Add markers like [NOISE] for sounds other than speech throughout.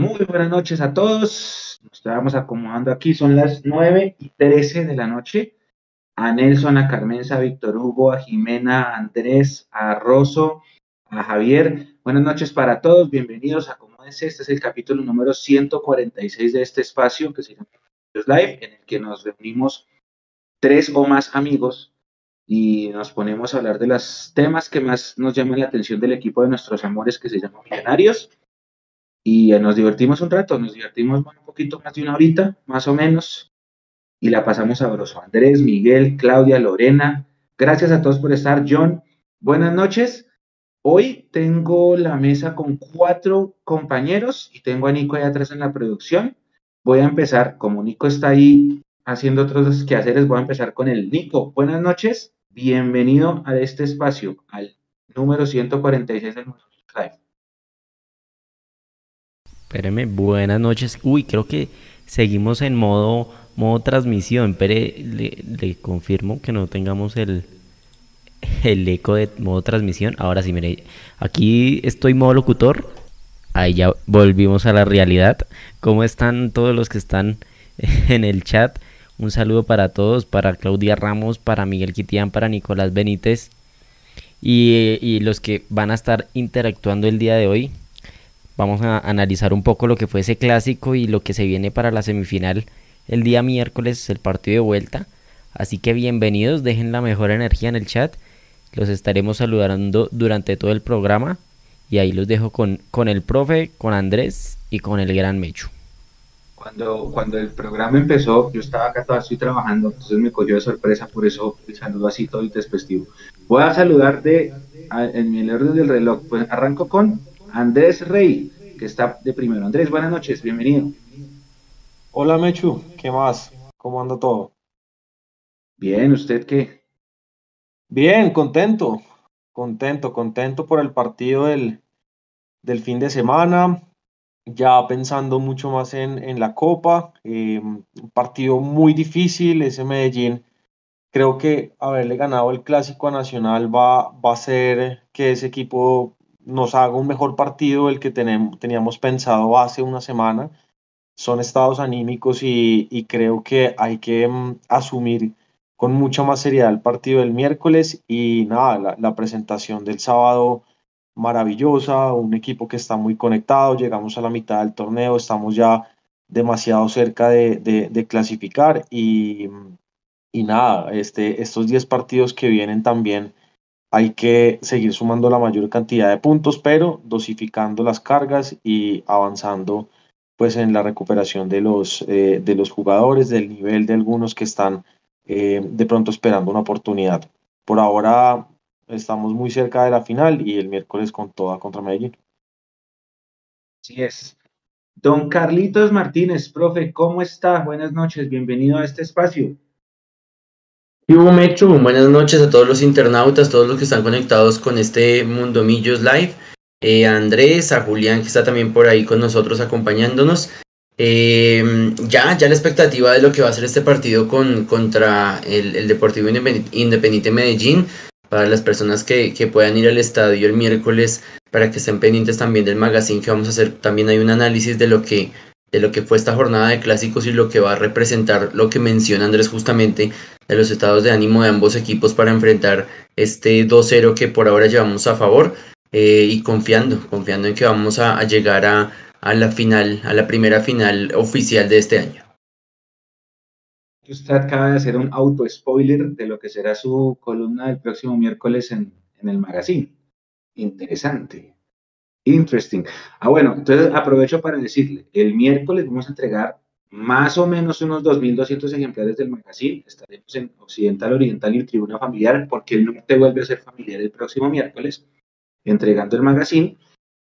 Muy buenas noches a todos. Nos estábamos acomodando aquí, son las 9 y 13 de la noche. A Nelson, a Carmenza, a Víctor Hugo, a Jimena, a Andrés, a Rosso, a Javier. Buenas noches para todos, bienvenidos Acomódense. Este es el capítulo número 146 de este espacio que se llama Live, en el que nos reunimos tres o más amigos y nos ponemos a hablar de los temas que más nos llaman la atención del equipo de nuestros amores que se llama Millonarios y nos divertimos un rato, nos divertimos un poquito más de una horita, más o menos, y la pasamos sabroso. Andrés, Miguel, Claudia, Lorena, gracias a todos por estar. John, buenas noches. Hoy tengo la mesa con cuatro compañeros y tengo a Nico ahí atrás en la producción. Voy a empezar, como Nico está ahí haciendo otros quehaceres, voy a empezar con el Nico. Buenas noches, bienvenido a este espacio, al número 146 del Live. Espéreme, buenas noches. Uy, creo que seguimos en modo, modo transmisión. Espere, le, confirmo que no tengamos el, el eco de modo transmisión. Ahora sí, mire, aquí estoy modo locutor. Ahí ya volvimos a la realidad. ¿Cómo están todos los que están [LAUGHS] en el chat? Un saludo para todos, para Claudia Ramos, para Miguel Quitián, para Nicolás Benítez y, y los que van a estar interactuando el día de hoy. Vamos a analizar un poco lo que fue ese clásico y lo que se viene para la semifinal el día miércoles, el partido de vuelta. Así que bienvenidos, dejen la mejor energía en el chat. Los estaremos saludando durante todo el programa. Y ahí los dejo con, con el profe, con Andrés y con el gran Mecho. Cuando, cuando el programa empezó, yo estaba acá todavía estoy trabajando, entonces me cogió de sorpresa, por eso el saludo así todo y despestivo. Voy a saludarte en mi orden del reloj. Pues arranco con Andrés Rey, que está de primero. Andrés, buenas noches, bienvenido. Hola Mechu, ¿qué más? ¿Cómo anda todo? Bien, ¿usted qué? Bien, contento, contento, contento por el partido del, del fin de semana, ya pensando mucho más en, en la Copa, eh, un partido muy difícil, ese Medellín, creo que haberle ganado el Clásico a Nacional va, va a hacer que ese equipo nos haga un mejor partido del que teníamos pensado hace una semana. Son estados anímicos y, creo que hay que mm, asumir con mucha más seriedad el partido del miércoles y nada, la, presentación del sábado maravillosa, un equipo que está muy conectado, llegamos a la mitad del torneo, estamos ya demasiado cerca de, clasificar y, y nada, este, estos 10 partidos que vienen también hay que seguir sumando la mayor cantidad de puntos, pero dosificando las cargas y avanzando pues en la recuperación de los, eh, de los jugadores, del nivel de algunos que están eh, de pronto esperando una oportunidad. Por ahora estamos muy cerca de la final y el miércoles con toda contra Medellín. Así es. Don Carlitos Martínez, profe, ¿cómo está? Buenas noches, bienvenido a este espacio. Mecho, buenas noches a todos los internautas, todos los que están conectados con este Mundo Millos Live. Eh, a Andrés, a Julián que está también por ahí con nosotros acompañándonos. Eh, ya, ya la expectativa de lo que va a ser este partido con, contra el, Deportivo Independiente Medellín. Para las personas que, que puedan ir al estadio el miércoles, para que estén pendientes también del magazine que vamos a hacer. También hay un análisis de lo que de lo que fue esta jornada de clásicos y lo que va a representar lo que menciona Andrés justamente de los estados de ánimo de ambos equipos para enfrentar este 2-0 que por ahora llevamos a favor eh, y confiando, confiando en que vamos a, llegar a, a, la final, a la primera final oficial de este año. Usted acaba de hacer un auto spoiler de lo que será su columna del próximo miércoles en, en el magazine. Interesante. Interesting. Ah, bueno, entonces aprovecho para decirle, el miércoles vamos a entregar más o menos unos 2.200 ejemplares del magazine. Estaremos en Occidental, Oriental y Tribuna Familiar, porque el norte vuelve a ser familiar el próximo miércoles, entregando el magazine.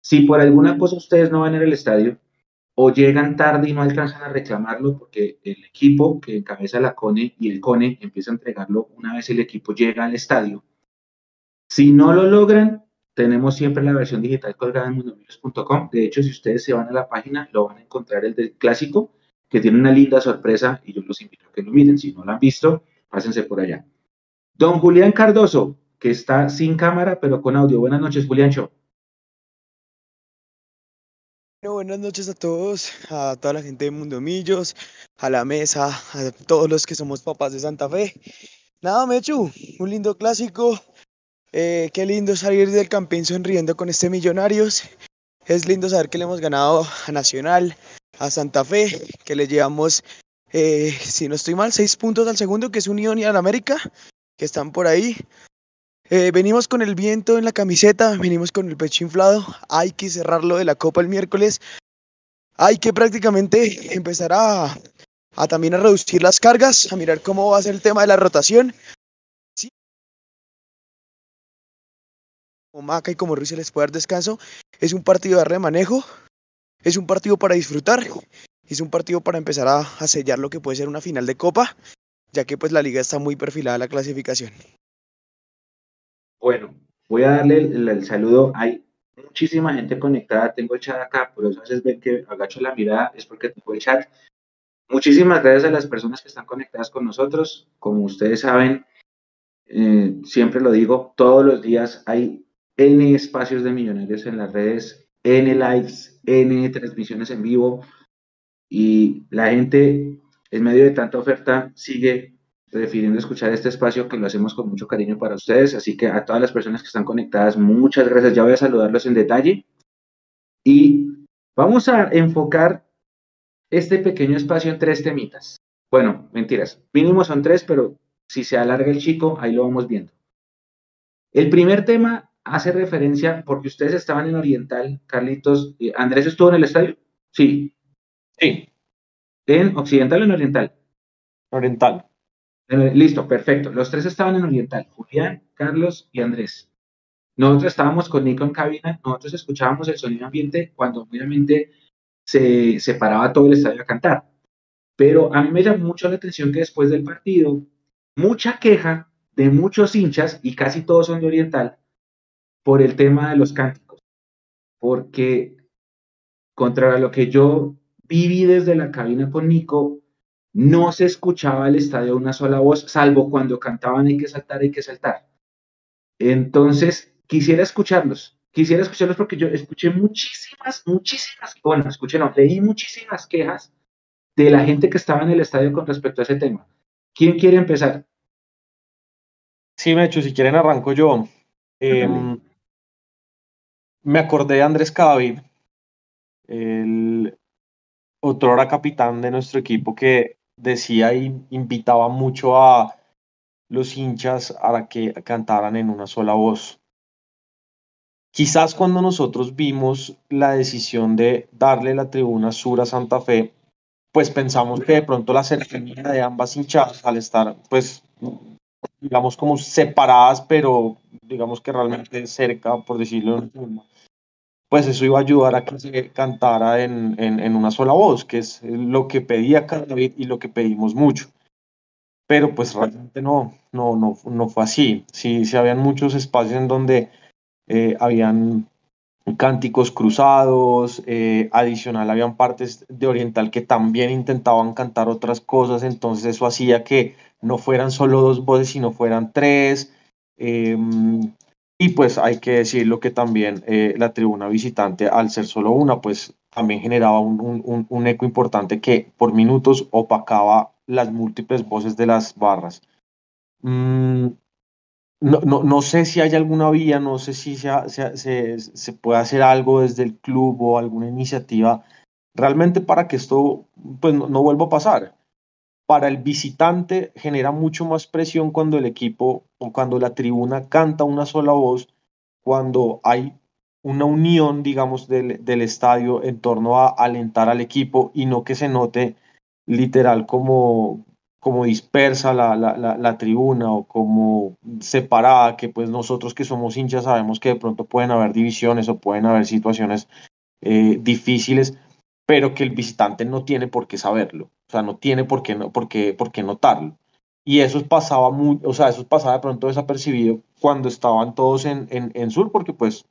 Si por alguna cosa ustedes no van a ir al estadio o llegan tarde y no alcanzan a reclamarlo, porque el equipo que encabeza la CONE y el CONE empieza a entregarlo una vez el equipo llega al estadio. Si no lo logran, tenemos siempre la versión digital colgada en mundomillos.com. De hecho, si ustedes se van a la página, lo van a encontrar el del clásico, que tiene una linda sorpresa y yo los invito a que lo miren. Si no lo han visto, pásense por allá. Don Julián Cardoso, que está sin cámara, pero con audio. Buenas noches, Julián Show. buenas noches a todos, a toda la gente de Mundo Millos, a la mesa, a todos los que somos papás de Santa Fe. Nada, Mechu, un lindo clásico. Eh, qué lindo salir del campín sonriendo con este Millonarios. Es lindo saber que le hemos ganado a Nacional, a Santa Fe, que le llevamos, eh, si no estoy mal, seis puntos al segundo, que es Unión y al América, que están por ahí. Eh, venimos con el viento en la camiseta, venimos con el pecho inflado. Hay que cerrarlo de la Copa el miércoles. Hay que prácticamente empezar a, también a reducir las cargas, a mirar cómo va a ser el tema de la rotación. Como Maca y como Ruiz se les puede dar descanso. Es un partido de remanejo, es un partido para disfrutar, es un partido para empezar a, a sellar lo que puede ser una final de Copa, ya que pues la liga está muy perfilada a la clasificación. Bueno, voy a darle el, saludo. Hay muchísima gente conectada. Tengo el chat acá, por eso a veces ven que agacho la mirada, es porque tengo el chat. Muchísimas gracias a las personas que están conectadas con nosotros. Como ustedes saben, eh, siempre lo digo, todos los días hay N espacios de millonarios en las redes, N lives, N transmisiones en vivo y la gente en medio de tanta oferta sigue prefiriendo escuchar este espacio que lo hacemos con mucho cariño para ustedes. Así que a todas las personas que están conectadas, muchas gracias. Ya voy a saludarlos en detalle. Y vamos a enfocar este pequeño espacio en tres temitas. Bueno, mentiras. Mínimo son tres, pero si se alarga el chico, ahí lo vamos viendo. El primer tema hace referencia, porque ustedes estaban en Oriental, Carlitos. ¿Andrés estuvo en el estadio? Sí. Sí. ¿En Occidental o en Oriental? Oriental. Listo, perfecto. Los tres estaban en Oriental, Julián, Carlos y Andrés. Nosotros estábamos con Nico en cabina, nosotros escuchábamos el sonido ambiente cuando obviamente se, se paraba todo el estadio a cantar. Pero a mí me llamó mucho la atención que después del partido, mucha queja de muchos hinchas, y casi todos son de Oriental, por el tema de los cánticos. Porque contra lo que yo viví desde la cabina con Nico, no se escuchaba el estadio una sola voz, salvo cuando cantaban hay que saltar, hay que saltar. Entonces, quisiera escucharlos, quisiera escucharlos porque yo escuché muchísimas, muchísimas, bueno, escuché, no, leí muchísimas quejas de la gente que estaba en el estadio con respecto a ese tema. ¿Quién quiere empezar? Sí, Mecho, si quieren arranco yo. Me acordé de Andrés Cadavid, el otro capitán de nuestro equipo que decía y invitaba mucho a los hinchas a que cantaran en una sola voz. Quizás cuando nosotros vimos la decisión de darle la tribuna sur a Santa Fe, pues pensamos que de pronto la cercanía de ambas hinchadas al estar, pues, digamos como separadas, pero digamos que realmente cerca, por decirlo pues eso iba a ayudar a que se cantara en, en, una sola voz, que es lo que pedía David y lo que pedimos mucho. Pero pues realmente no, no, no, no fue así. Sí, sí habían muchos espacios en donde eh, habían cánticos cruzados, eh, adicional habían partes de Oriental que también intentaban cantar otras cosas, entonces eso hacía que no fueran solo dos voces, sino fueran tres. Em, y pues hay que decirlo que también eh, la tribuna visitante, al ser solo una, pues también generaba un, un, eco importante que por minutos opacaba las múltiples voces de las barras. Mm, no, no, no, sé si hay alguna vía, no sé si se, se, se, puede hacer algo desde el club o alguna iniciativa realmente para que esto pues, no vuelva a pasar para el visitante genera mucho más presión cuando el equipo o cuando la tribuna canta una sola voz, cuando hay una unión, digamos, del, del, estadio en torno a alentar al equipo y no que se note literal como, como dispersa la, la, la, tribuna o como separada, que pues nosotros que somos hinchas sabemos que de pronto pueden haber divisiones o pueden haber situaciones eh, difíciles, pero que el visitante no tiene por qué saberlo, sea, no tiene por qué, no, por qué, notarlo. Y eso pasaba muy, o sea, eso pasaba de pronto desapercibido cuando estaban todos en, en, en sur, porque pues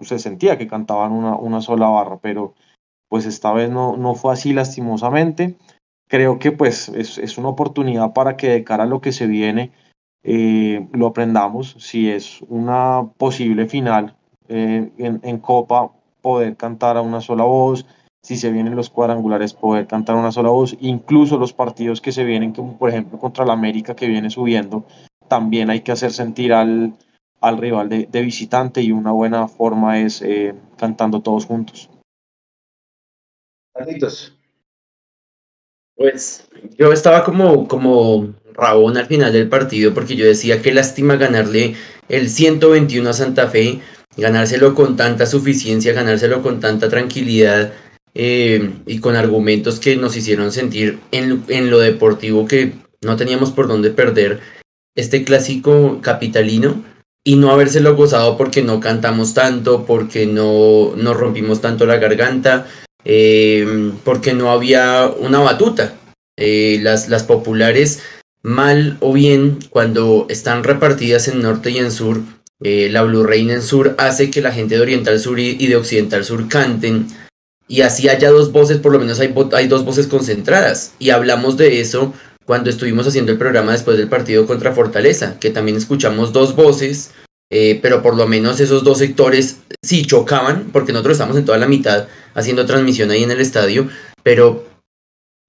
se sentía que cantaban una, una sola barra, pero pues esta vez no, no fue así lastimosamente. Creo que pues es, es una oportunidad para que de cara a lo que se viene eh, lo aprendamos. Si es una posible final eh, en, en Copa, poder cantar a una sola voz, si se vienen los cuadrangulares, poder cantar una sola voz, incluso los partidos que se vienen, como por ejemplo contra la América que viene subiendo, también hay que hacer sentir al, al rival de, visitante y una buena forma es eh, cantando todos juntos. Pues yo estaba como, como rabón al final del partido porque yo decía que lástima ganarle el 121 a Santa Fe, ganárselo con tanta suficiencia, ganárselo con tanta tranquilidad eh, y con argumentos que nos hicieron sentir en, en lo deportivo que no teníamos por dónde perder este clásico capitalino y no habérselo gozado porque no cantamos tanto, porque no rompimos tanto la garganta, eh, porque no había una batuta. Eh, las, las populares, mal o bien, cuando están repartidas en norte y en sur, la Blue Rain en sur hace que la gente de Oriental Sur y, de Occidental Sur canten. Y así haya dos voces, por lo menos hay, hay dos voces concentradas. Y hablamos de eso cuando estuvimos haciendo el programa después del partido contra Fortaleza, que también escuchamos dos voces, eh, pero por lo menos esos dos sectores sí chocaban, porque nosotros estamos en toda la mitad haciendo transmisión ahí en el estadio, pero,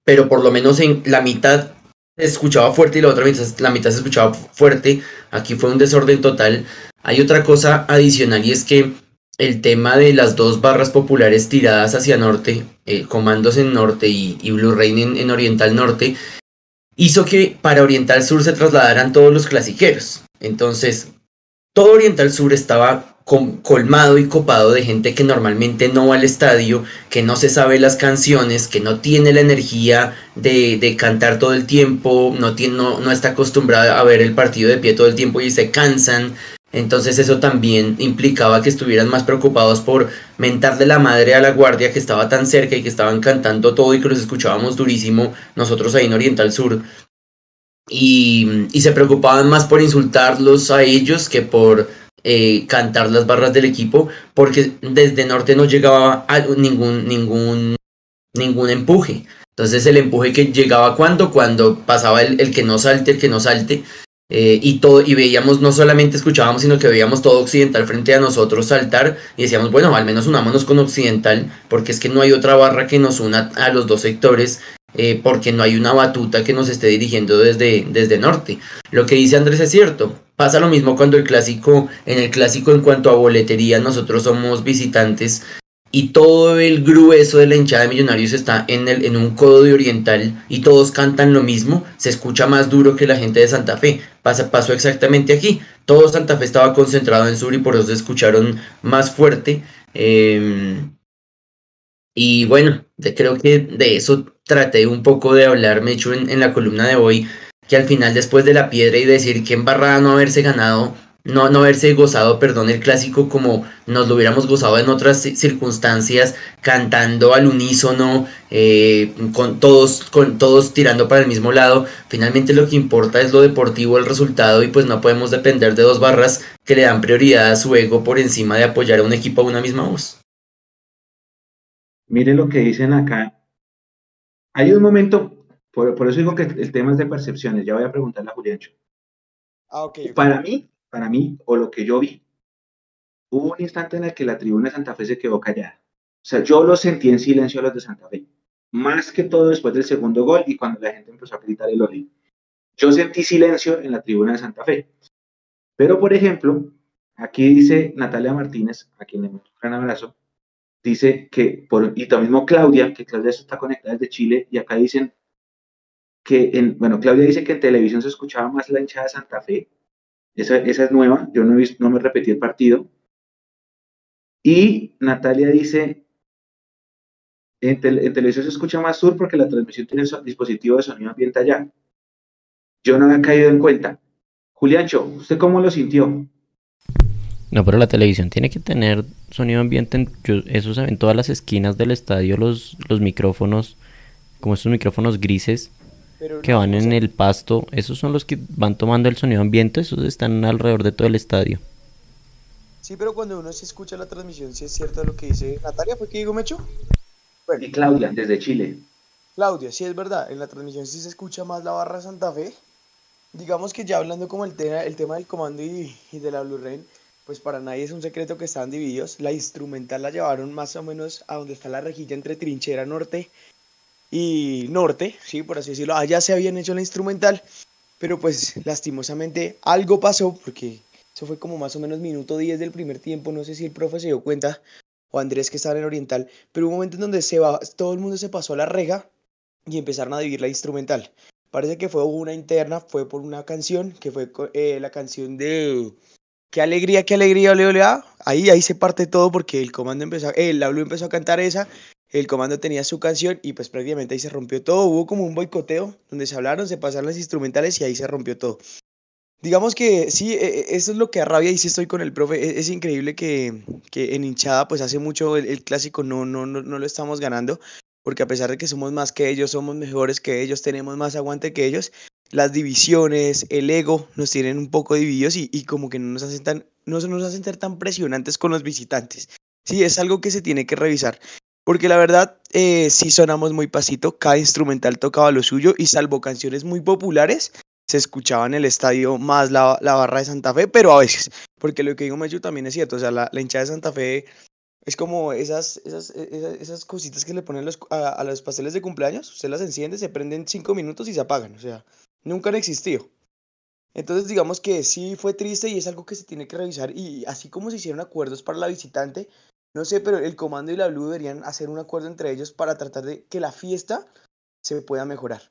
pero por lo menos en la mitad se escuchaba fuerte y la otra mitad, la mitad se escuchaba fuerte. Aquí fue un desorden total. Hay otra cosa adicional y es que el tema de las dos barras populares tiradas hacia norte, eh, comandos en norte y, Blue Rain en Oriental Norte, hizo que para Oriental Sur se trasladaran todos los clasiqueros. Entonces, todo Oriental Sur estaba colmado y copado de gente que normalmente no va al estadio, que no se sabe las canciones, que no tiene la energía de, cantar todo el tiempo, no, no está acostumbrada a ver el partido de pie todo el tiempo y se cansan. Entonces eso también implicaba que estuvieran más preocupados por mentarle la madre a la guardia que estaba tan cerca y que estaban cantando todo y que los escuchábamos durísimo nosotros ahí en Oriental Sur. Y, se preocupaban más por insultarlos a ellos que por eh, cantar las barras del equipo porque desde norte no llegaba ningún, ningún, ningún empuje. Entonces el empuje que llegaba cuando, cuando pasaba el, el que no salte, el que no salte, eh, y todo y veíamos no solamente escuchábamos sino que veíamos todo occidental frente a nosotros saltar y decíamos bueno al menos unámonos con occidental porque es que no hay otra barra que nos una a los dos sectores eh, porque no hay una batuta que nos esté dirigiendo desde, desde norte lo que dice Andrés es cierto. Pasa lo mismo cuando el clásico en el clásico en cuanto a boletería nosotros somos visitantes y todo el grueso de la hinchada de Millonarios está en, el, en un codo de oriental y todos cantan lo mismo, se escucha más duro que la gente de Santa Fe. Pasa, pasó exactamente aquí. Todo Santa Fe estaba concentrado en sur y por eso se escucharon más fuerte. Em, y bueno, creo que de eso traté un poco de hablar, me hecho en, en la columna de hoy, que al final después de la piedra y decir que embarrada no haberse ganado no, no haberse gozado, perdón, el clásico como nos lo hubiéramos gozado en otras circunstancias, cantando al unísono, eh, con, todos, con todos tirando para el mismo lado. Finalmente lo que importa es lo deportivo, el resultado, y pues no podemos depender de dos barras que le dan prioridad a su ego por encima de apoyar a un equipo a una misma voz. Mire lo que dicen acá. Hay un momento, por, eso digo que el tema es de percepciones, ya voy a preguntarle a Juliancho. Ah, okay. Para mí, para mí, o lo que yo vi, hubo un instante en el que la tribuna de Santa Fe se quedó callada. O sea, yo lo sentí en silencio a los de Santa Fe. Más que todo después del segundo gol y cuando la gente empezó a gritar el oli. Yo sentí silencio en la tribuna de Santa Fe. Pero, por ejemplo, aquí dice Natalia Martínez, a quien le mando un gran abrazo, dice que, y también Claudia, que Claudia está conectada desde Chile, y acá dicen que, en, bueno, Claudia dice que en televisión se escuchaba más la hinchada de Santa Fe esa, es nueva, yo no, he visto, no me repetí el partido. Y Natalia dice, en, televisión se escucha más sur porque la transmisión tiene dispositivo de sonido ambiente allá. Yo no había caído en cuenta. Juliancho, ¿usted cómo lo sintió? No, pero la televisión tiene que tener sonido ambiente. eso se en todas las esquinas del estadio, los, los micrófonos, como estos micrófonos grises que van en el pasto, esos son los que van tomando el sonido ambiente, esos están alrededor de todo el estadio. Sí, pero cuando uno se escucha la transmisión, si es cierto lo que dice Natalia, ¿fue que digo Mecho? Y Claudia, desde Chile. Claudia, sí es verdad, en la transmisión sí se escucha más la barra Santa Fe. Digamos que ya hablando como el tema, el tema del comando y, de la Blue Rain, pues para nadie es un secreto que estaban divididos. La instrumental la llevaron más o menos a donde está la rejilla entre trinchera norte y norte, sí, por así decirlo. Allá se habían hecho la instrumental, pero pues lastimosamente algo pasó porque eso fue como más o menos minuto 10 del primer tiempo. No sé si el profe se dio cuenta o Andrés que estaba en Oriental, pero un momento en donde se va, todo el mundo se pasó a la rega y empezaron a dividir la instrumental. Parece que fue una interna, fue por una canción, que fue eh, la canción de Qué alegría, qué alegría, ole, ole, ah. Ahí, ahí se parte todo porque el comando empezó, el Blue empezó a cantar esa, el comando tenía su canción y pues prácticamente ahí se rompió todo. Hubo como un boicoteo donde se hablaron, se pasaron las instrumentales y ahí se rompió todo. Digamos que sí, e, e, eso es lo que arrabia y sí estoy con el profe. E, es, increíble que, que, en hinchada pues hace mucho el, clásico no, no, no, no lo estamos ganando porque a pesar de que somos más que ellos, somos mejores que ellos, tenemos más aguante que ellos, las divisiones, el ego nos tienen un poco divididos y, y como que no nos, hacen tan, no nos hacen ser tan presionantes con los visitantes. Sí, es algo que se tiene que revisar. Porque la verdad, eh, sí sonamos muy pasito, cada instrumental tocaba lo suyo y salvo canciones muy populares, se escuchaba en el estadio más la, la barra de Santa Fe, pero a veces, porque lo que digo Mechu también es cierto, o sea, la, la hinchada de Santa Fe es como esas, esas, esas, esas cositas que le ponen los, a, a, los pasteles de cumpleaños, usted las enciende, se prenden cinco minutos y se apagan, o sea, nunca han existido. Entonces digamos que sí fue triste y es algo que se tiene que revisar y así como se hicieron acuerdos para la visitante, no sé, pero el comando y la Blue deberían hacer un acuerdo entre ellos para tratar de que la fiesta se pueda mejorar.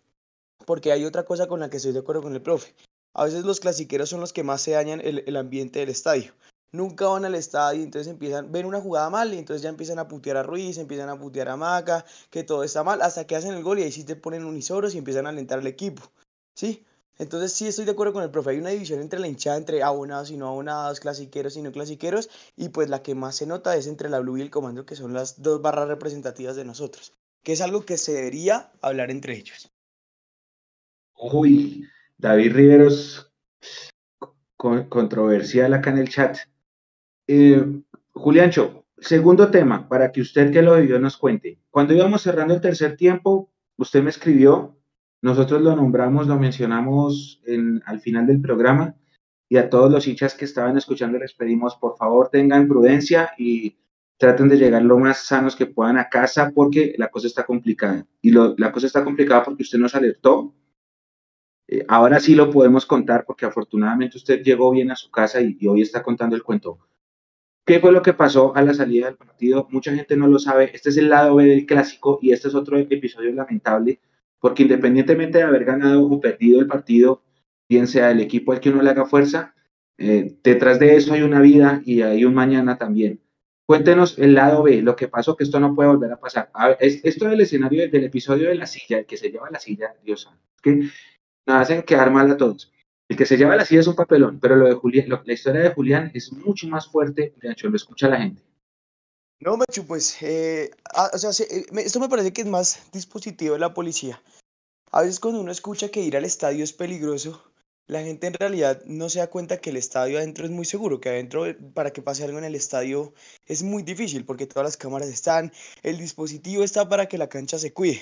Porque hay otra cosa con la que estoy de acuerdo con el profe. A veces los clasiqueros son los que más se dañan el, el ambiente del estadio. Nunca van al estadio, entonces empiezan, ven una jugada mal y entonces ya empiezan a putear a Ruiz, empiezan a putear a Maca, que todo está mal, hasta que hacen el gol y ahí sí te ponen unisoros y empiezan a alentar al equipo. ¿sí? Entonces sí estoy de acuerdo con el profe, hay una división entre la hinchada, entre abonados y no abonados, clasiqueros y no clasiqueros, y pues la que más se nota es entre la Blue y el Comando, que son las dos barras representativas de nosotros, que es algo que se debería hablar entre ellos. Uy, David Riveros, controversial acá en el chat. Eh, Juliancho, segundo tema, para que usted que lo vivió nos cuente. Cuando íbamos cerrando el tercer tiempo, usted me escribió nosotros lo nombramos, lo mencionamos en, al final del programa y a todos los hinchas que estaban escuchando les pedimos por favor tengan prudencia y traten de llegar lo más sanos que puedan a casa porque la cosa está complicada. Y lo, la cosa está complicada porque usted nos alertó. Eh, ahora sí lo podemos contar porque afortunadamente usted llegó bien a su casa y, y hoy está contando el cuento. ¿Qué fue lo que pasó a la salida del partido? Mucha gente no lo sabe. Este es el lado B del clásico y este es otro episodio lamentable porque independientemente de haber ganado o perdido el partido, bien sea el equipo al que uno le haga fuerza, eh, detrás de eso hay una vida y hay un mañana también. Cuéntenos el lado B, lo que pasó, que esto no puede volver a pasar. esto del escenario del episodio de la silla, el que se lleva la silla, Dios santo, es que nos hacen quedar mal a todos. El que se lleva la silla es un papelón, pero lo de Julián, la historia de Julián es mucho más fuerte, de hecho, lo escucha la gente. No, Mechu, pues, eh, ah, o sea, eh, esto me parece que es más dispositivo de la policía. A veces cuando uno escucha que ir al estadio es peligroso, la gente en realidad no se da cuenta que el estadio adentro es muy seguro, que adentro eh, para que pase algo en el estadio es muy difícil porque todas las cámaras están, el dispositivo está para que la cancha se cuide.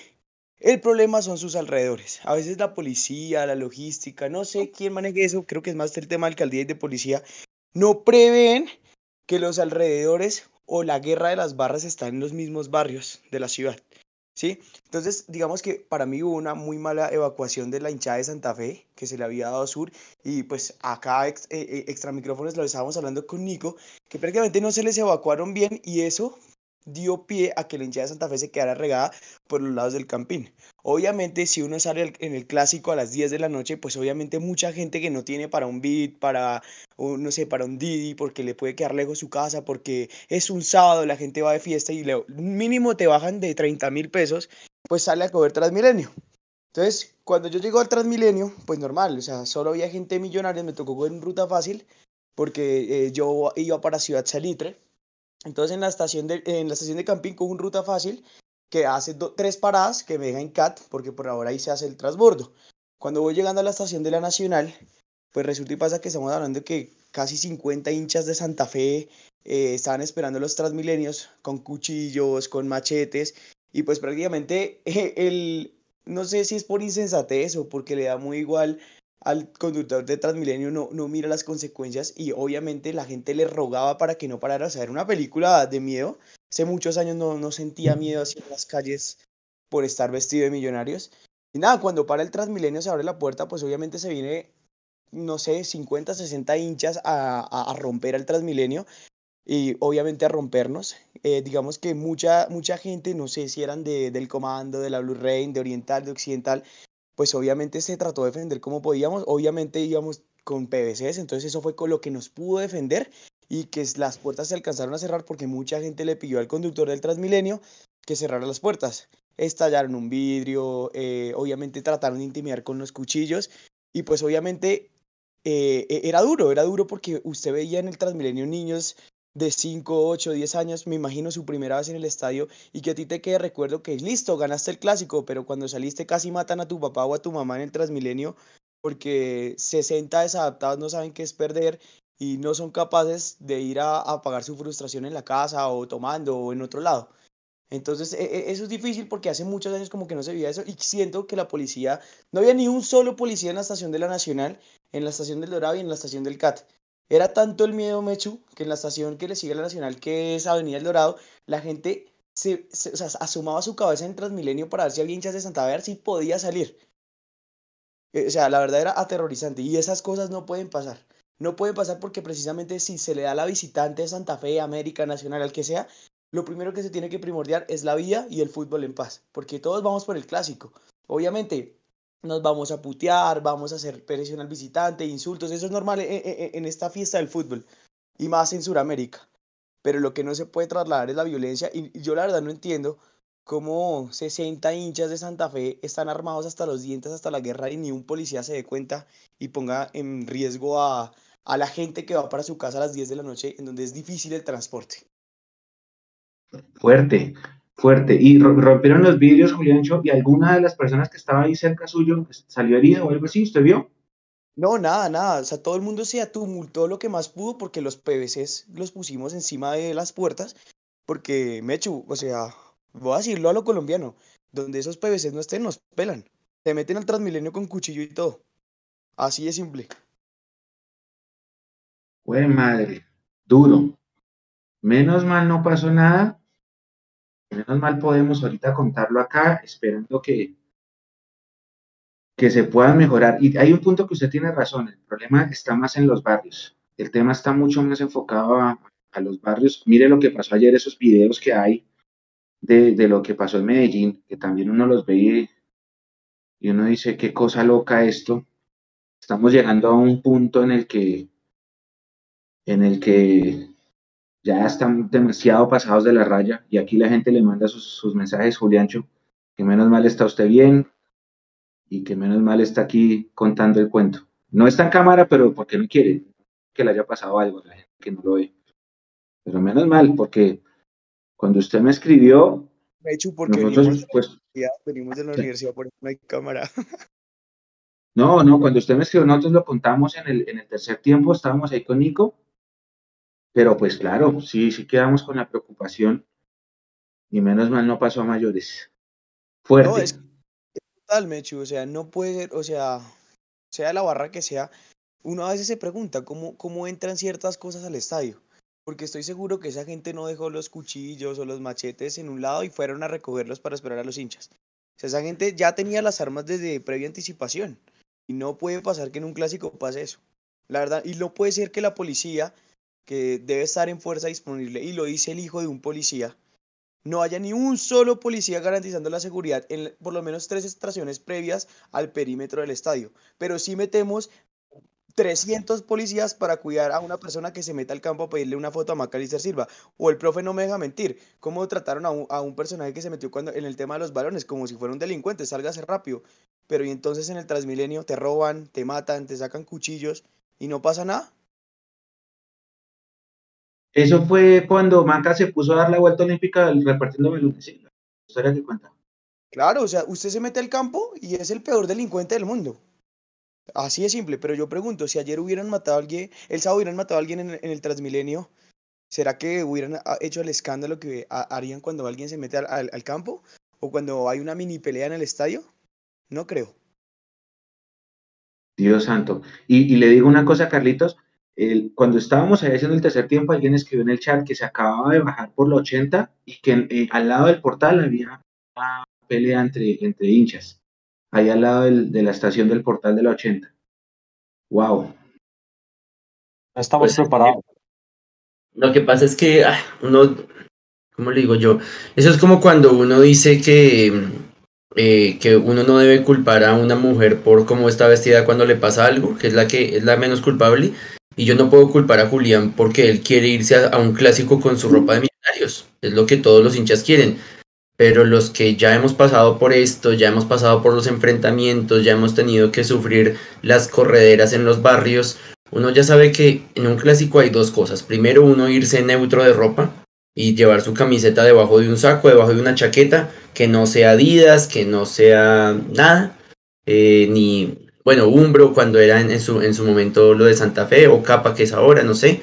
El problema son sus alrededores. A veces la policía, la logística, no sé quién maneje eso, creo que es más el tema de alcaldía y de policía, no prevén que los alrededores o la guerra de las barras está en los mismos barrios de la ciudad. ¿Sí? Entonces, digamos que para mí hubo una muy mala evacuación de la hinchada de Santa Fe, que se le había dado Sur, y pues acá ex, eh, eh, extra micrófonos lo estábamos hablando con Nico, que prácticamente no se les evacuaron bien y eso dio pie a que la hinchada de Santa Fe se quedara regada por los lados del Campín. Obviamente, si uno sale en el clásico a las 10 de la noche, pues obviamente mucha gente que no tiene para un beat, para, no sé, para un Didi, porque le puede quedar lejos su casa, porque es un sábado, la gente va de fiesta y le, mínimo te bajan de 30 mil pesos, pues sale a coger Transmilenio. Entonces, cuando yo llego al Transmilenio, pues normal, o sea, solo había gente millonaria, me tocó con ruta fácil, porque eh, yo iba para Ciudad Salitre, entonces en la estación de, en la estación de Campín con un ruta fácil que hace tres paradas que me deja en CAT, porque por ahora ahí se hace el transbordo. Cuando voy llegando a la estación de la Nacional, pues resulta y pasa que estamos hablando que casi 50 hinchas de Santa Fe eh, estaban esperando los Transmilenios con cuchillos, con machetes, y pues prácticamente [LAUGHS] el, no sé si es por insensatez o porque le da muy igual al conductor de Transmilenio no, no mira las consecuencias y obviamente la gente le rogaba para que no parara. O sea, era una película de miedo. Hace muchos años no, no sentía miedo así las calles por estar vestido de millonarios. Y nada, cuando para el Transmilenio se abre la puerta, pues obviamente se viene, no sé, 50, 60 hinchas a, a, a romper al Transmilenio y obviamente a rompernos. Eh, digamos que mucha, mucha gente, no sé si eran de, del comando, de la Blue Rain, de Oriental, de Occidental, pues obviamente se trató de defender como podíamos. Obviamente íbamos con PVCs, entonces eso fue con lo que nos pudo defender y que las puertas se alcanzaron a cerrar porque mucha gente le pidió al conductor del Transmilenio que cerrara las puertas. Estallaron un vidrio, eh, obviamente trataron de intimidar con los cuchillos y pues obviamente eh, e, era duro, era duro porque usted veía en el Transmilenio niños de 5, 8, 10 años, me imagino su primera vez en el estadio y que a ti te quede recuerdo que listo, ganaste el clásico, pero cuando saliste casi matan a tu papá o a tu mamá en el Transmilenio porque 60 desadaptados no saben qué es perder y no son capaces de ir a, a pagar su frustración en la casa o tomando o en otro lado. Entonces, e, e, eso es difícil porque hace muchos años como que no se veía eso y siento que la policía, no había ni un solo policía en la estación de la Nacional, en la estación del Dorado y en la estación del CAT. Era tanto el miedo, Mechu, que en la estación que le sigue a la Nacional, que es Avenida El Dorado, la gente se, se o sea, asomaba su cabeza en Transmilenio para ver si había hinchas de Santa Fe, si podía salir. Eh, o sea, la verdad era aterrorizante y esas cosas no pueden pasar. No pueden pasar porque precisamente si se le da a la visitante de Santa Fe, América, Nacional, al que sea, lo primero que se tiene que primordiar es la vida y el fútbol en paz, porque todos vamos por el clásico. Obviamente, nos vamos a putear, vamos a hacer presión al visitante, insultos, eso es normal en, en, en, esta fiesta del fútbol y más en Sudamérica. Pero lo que no se puede trasladar es la violencia y yo la verdad no entiendo cómo 60 hinchas de Santa Fe están armados hasta los dientes, hasta la guerra y ni un policía se dé cuenta y ponga en riesgo a, a la gente que va para su casa a las 10 de la noche en donde es difícil el transporte. Fuerte, fuerte. Y rompieron los vidrios, Juliancho, y alguna de las personas que estaba ahí cerca suyo salió herida o algo así, ¿usted vio? No, nada, nada. O sea, todo el mundo se atumultó lo que más pudo porque los PVCs los pusimos encima de las puertas. Porque, Mechu, o sea, voy a decirlo a lo colombiano, donde esos PVCs no estén, nos pelan. Se meten al Transmilenio con cuchillo y todo. Así de simple. Güey, madre, duro. Menos mal no pasó nada. Menos mal podemos ahorita contarlo acá, esperando que, que se puedan mejorar. Y hay un punto que usted tiene razón, el problema está más en los barrios. El tema está mucho más enfocado a, los barrios. Mire lo que pasó ayer, esos videos que hay de, de, lo que pasó en Medellín, que también uno los ve y uno dice, qué cosa loca esto. Estamos llegando a un punto en el que, en el que ya están demasiado pasados de la raya y aquí la gente le manda sus, sus mensajes, Juliancho, que menos mal está usted bien y que menos mal está aquí contando el cuento. No está en cámara, pero porque no quiere que le haya pasado algo a la gente que no lo ve. Pero menos mal, porque cuando usted me escribió, hecho, porque nosotros, venimos, pues, de venimos de la universidad, por eso no hay cámara. no, no, cuando usted me escribió, nosotros lo contamos en el, en el tercer tiempo, estábamos ahí con Nico, pero pues claro, sí, sí quedamos con la preocupación y menos mal no pasó a mayores. Fuerte. No, es, es total, Mechu, o sea, no puede ser, o sea, sea la barra que sea, uno a veces se pregunta cómo, cómo entran ciertas cosas al estadio, porque estoy seguro que esa gente no dejó los cuchillos o los machetes en un lado y fueron a recogerlos para esperar a los hinchas. O sea, esa gente ya tenía las armas desde previa anticipación y no puede pasar que en un clásico pase eso. La verdad, y no puede ser que la policía que debe estar en fuerza disponible, y lo dice el hijo de un policía, no haya ni un solo policía garantizando la seguridad en por lo menos tres estaciones previas al perímetro del estadio. Pero sí metemos 300 policías para cuidar a una persona que se meta al campo a pedirle una foto a Macalister Silva. O el profe no me deja mentir, cómo trataron a un, a un personaje que se metió cuando, en el tema de los balones, como si fuera un delincuente, sálgase rápido. Pero y entonces en el Transmilenio te roban, te matan, te sacan cuchillos y no pasa nada. Eso fue cuando Maca se puso a dar la vuelta olímpica repartiendo balones. Sí, la historia que cuenta. Claro, o sea, usted se mete al campo y es el peor delincuente del mundo. Así de simple, pero yo pregunto, si ayer hubieran matado a alguien, el sábado hubieran matado a alguien en, en el Transmilenio, ¿será que hubieran hecho el escándalo que harían cuando alguien se mete al, al, al campo? ¿O cuando hay una mini pelea en el estadio? No creo. Dios santo. Y, le digo una cosa, Carlitos, cuando estábamos ahí haciendo el tercer tiempo, alguien escribió en el chat que se acababa de bajar por la 80 y que eh, al lado del portal había una pelea entre, entre hinchas, ahí al lado de la estación del portal de la 80. ¡Wow! Estamos pues, preparados. Lo que pasa es que ah, uno, ¿cómo le digo yo? Eso es como cuando uno dice que, eh, que uno no debe culpar a una mujer por cómo está vestida cuando le pasa algo, que es la que es la menos culpable. Y yo no puedo culpar a Julián porque él quiere irse a, un clásico con su ropa de millonarios. Es lo que todos los hinchas quieren. Pero los que ya hemos pasado por esto, ya hemos pasado por los enfrentamientos, ya hemos tenido que sufrir las correderas en los barrios, uno ya sabe que en un clásico hay dos cosas. Primero, uno irse neutro de ropa y llevar su camiseta debajo de un saco, debajo de una chaqueta, que no sea Adidas, que no sea nada, eh, ni, bueno, Umbro cuando era en, su, en su momento lo de Santa Fe, o Capa que es ahora, no sé.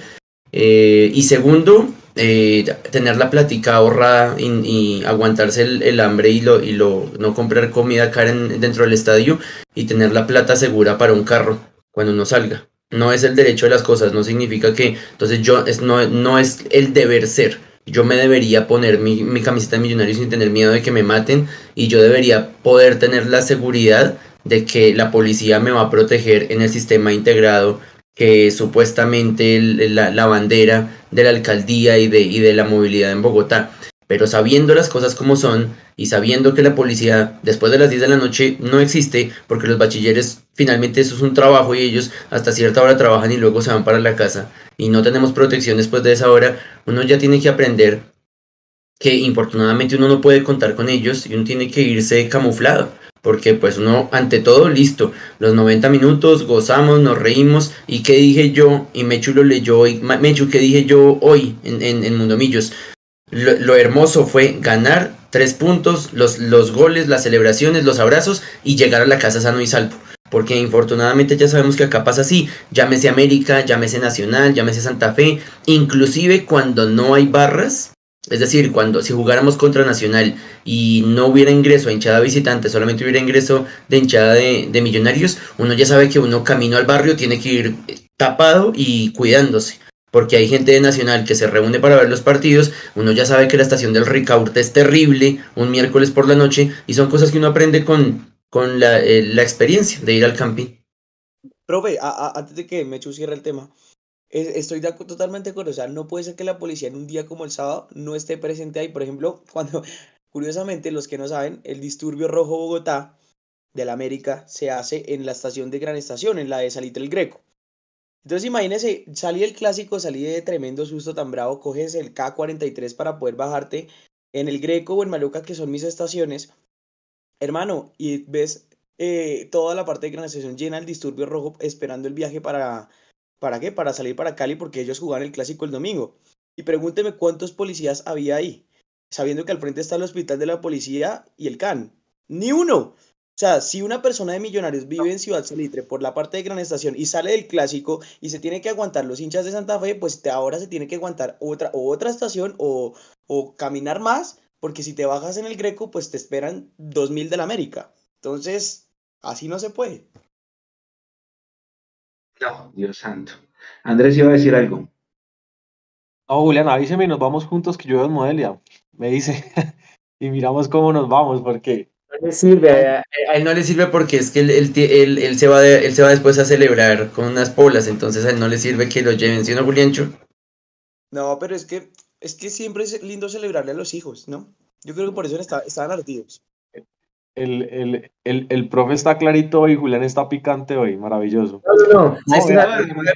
Eh, y segundo, eh, tener la plática ahorrada y, aguantarse el, hambre y, lo, y lo, no comprar comida cara dentro del estadio y tener la plata segura para un carro cuando uno salga. No es el derecho de las cosas, no significa que, entonces yo, es, no, no es el deber ser. Yo me debería poner mi, mi camiseta de millonario sin tener miedo de que me maten y yo debería poder tener la seguridad de que la policía me va a proteger en el sistema integrado que supuestamente la, la, bandera de la alcaldía y de, y de la movilidad en Bogotá. Pero sabiendo las cosas como son y sabiendo que la policía después de las 10 de la noche no existe, porque los bachilleres finalmente eso es un trabajo y ellos hasta cierta hora trabajan y luego se van para la casa y no tenemos protección después de esa hora, uno ya tiene que aprender que infortunadamente uno no puede contar con ellos y uno tiene que irse camuflado porque pues uno ante todo listo, los 90 minutos gozamos, nos reímos y qué dije yo y Mechu lo leyó hoy, Mechu qué dije yo hoy en, en, en Mundomillos, lo, lo, hermoso fue ganar tres puntos, los, los goles, las celebraciones, los abrazos y llegar a la casa sano y salvo porque infortunadamente ya sabemos que acá pasa así, llámese América, llámese Nacional, llámese Santa Fe, inclusive cuando no hay barras, es decir, cuando si jugáramos contra Nacional y no hubiera ingreso a hinchada visitante, solamente hubiera ingreso de hinchada de, millonarios, uno ya sabe que uno camino al barrio tiene que ir tapado y cuidándose porque hay gente de Nacional que se reúne para ver los partidos, uno ya sabe que la estación del Ricaurte es terrible un miércoles por la noche y son cosas que uno aprende con, con la, eh, experiencia de ir al camping. Profe, antes de que me cierre el tema, estoy totalmente de acuerdo. No puede ser que la policía en un día como el sábado no esté presente ahí. Por ejemplo, [LAUGHS] cuando, curiosamente, los que no saben, el disturbio rojo Bogotá de la América se hace en la estación de Gran Estación, en la de Salitre el Greco. Entonces imagínese, salí el clásico, salí de tremendo susto tan bravo, coges el K43 para poder bajarte en el Greco o en Maluca, que son mis estaciones, hermano, y ves eh, toda la parte de Gran Estación llena el disturbio rojo esperando el viaje para, ¿para qué? Para salir para Cali porque ellos jugaban el clásico el domingo. Y pregúnteme cuántos policías había ahí, sabiendo que al frente está el hospital de la policía y el CAN. Ni uno. O sea, si una persona de Millonarios vive en Ciudad Salitre por la parte de Gran Estación y sale del clásico y se tiene que aguantar los hinchas de Santa Fe, pues ahora se tiene que aguantar otra, otra estación o, o caminar más porque si te bajas en el Greco, pues te esperan 2000 del América. Entonces, así no se puede. No, Dios santo. Andrés iba a decir algo. No, Julián, avíseme y nos vamos juntos que yo en Modelia. Me dice. [LAUGHS] y miramos cómo nos vamos, porque. No le sirve, a, él no le sirve porque es que él, él, se va él se va después a celebrar con unas polas, entonces a él no le sirve que lo lleven, ¿sí no, Juliancho? No, pero es que es que siempre es lindo celebrarle a los hijos, ¿no? Yo creo que por eso está, estaban ardidos. El, el, el, el, profe está clarito hoy, Julián está picante hoy, maravilloso. No, no, no. no es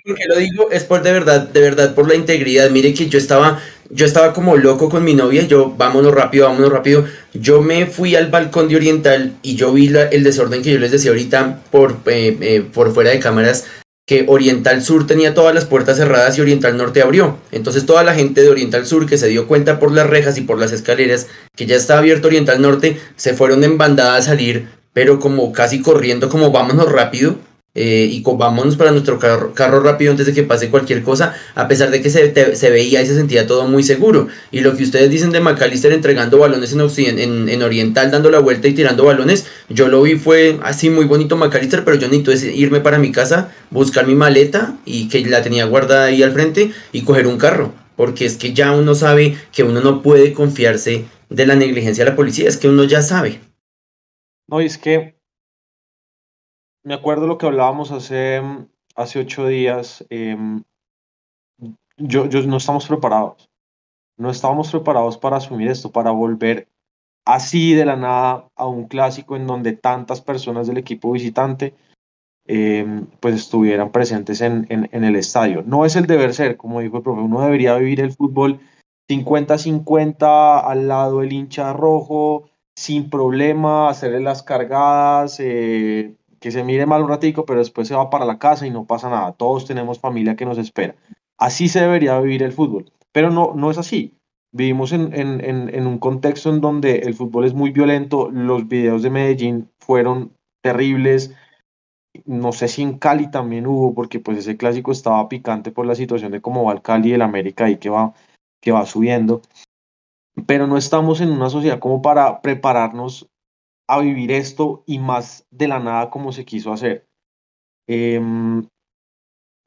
porque lo digo es por de verdad, de verdad, por la integridad. Mire que yo estaba, yo estaba como loco con mi novia, yo, vámonos rápido, vámonos rápido. Yo me fui al balcón de Oriental y yo vi el desorden que yo les decía ahorita por, eh, eh, por fuera de cámaras que Oriental Sur tenía todas las puertas cerradas y Oriental Norte abrió. Entonces toda la gente de Oriental Sur que se dio cuenta por las rejas y por las escaleras que ya estaba abierto Oriental Norte, se fueron en bandada a salir, pero como casi corriendo, como vámonos rápido. Eh, y vámonos para nuestro carro, rápido antes de que pase cualquier cosa, a pesar de que se, se, veía y se sentía todo muy seguro. Y lo que ustedes dicen de McAllister entregando balones en, en, en, Oriental, dando la vuelta y tirando balones, yo lo vi, fue así muy bonito McAllister, pero yo necesito irme para mi casa, buscar mi maleta y que la tenía guardada ahí al frente y coger un carro. Porque es que ya uno sabe que uno no puede confiarse de la negligencia de la policía, es que uno ya sabe. No, es que me acuerdo lo que hablábamos hace, hace ocho días. Em, yo, yo, no estamos preparados. No estábamos preparados para asumir esto, para volver así de la nada a un clásico en donde tantas personas del equipo visitante em, pues estuvieran presentes en, en, el estadio. No es el deber ser, como dijo el profe, uno debería vivir el fútbol 50-50 al lado del hincha rojo, sin problema, hacerle las cargadas, eh, que se mire mal un ratico, pero después se va para la casa y no pasa nada. Todos tenemos familia que nos espera. Así se debería vivir el fútbol, pero no, no es así. Vivimos en, en, en, un contexto en donde el fútbol es muy violento. Los videos de Medellín fueron terribles. No sé si en Cali también hubo, porque pues ese clásico estaba picante por la situación de cómo va el Cali y el América y que va, que va subiendo. Pero no estamos en una sociedad como para prepararnos a vivir esto y más de la nada como se quiso hacer. Em,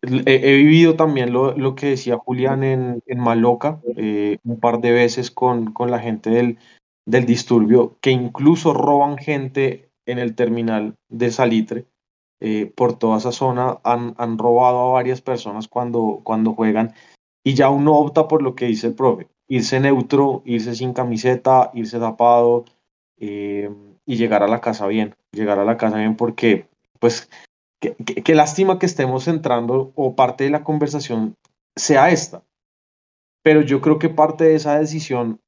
he, vivido también lo, lo, que decía Julián en, en Maloca eh, un par de veces con, con la gente del, del, disturbio, que incluso roban gente en el terminal de Salitre. Eh, por toda esa zona han, han, robado a varias personas cuando, cuando juegan y ya uno opta por lo que dice el profe, irse neutro, irse sin camiseta, irse tapado. Eh, y llegar a la casa bien, llegar a la casa bien porque, pues, qué, lástima que estemos entrando o parte de la conversación sea esta. Pero yo creo que parte de esa decisión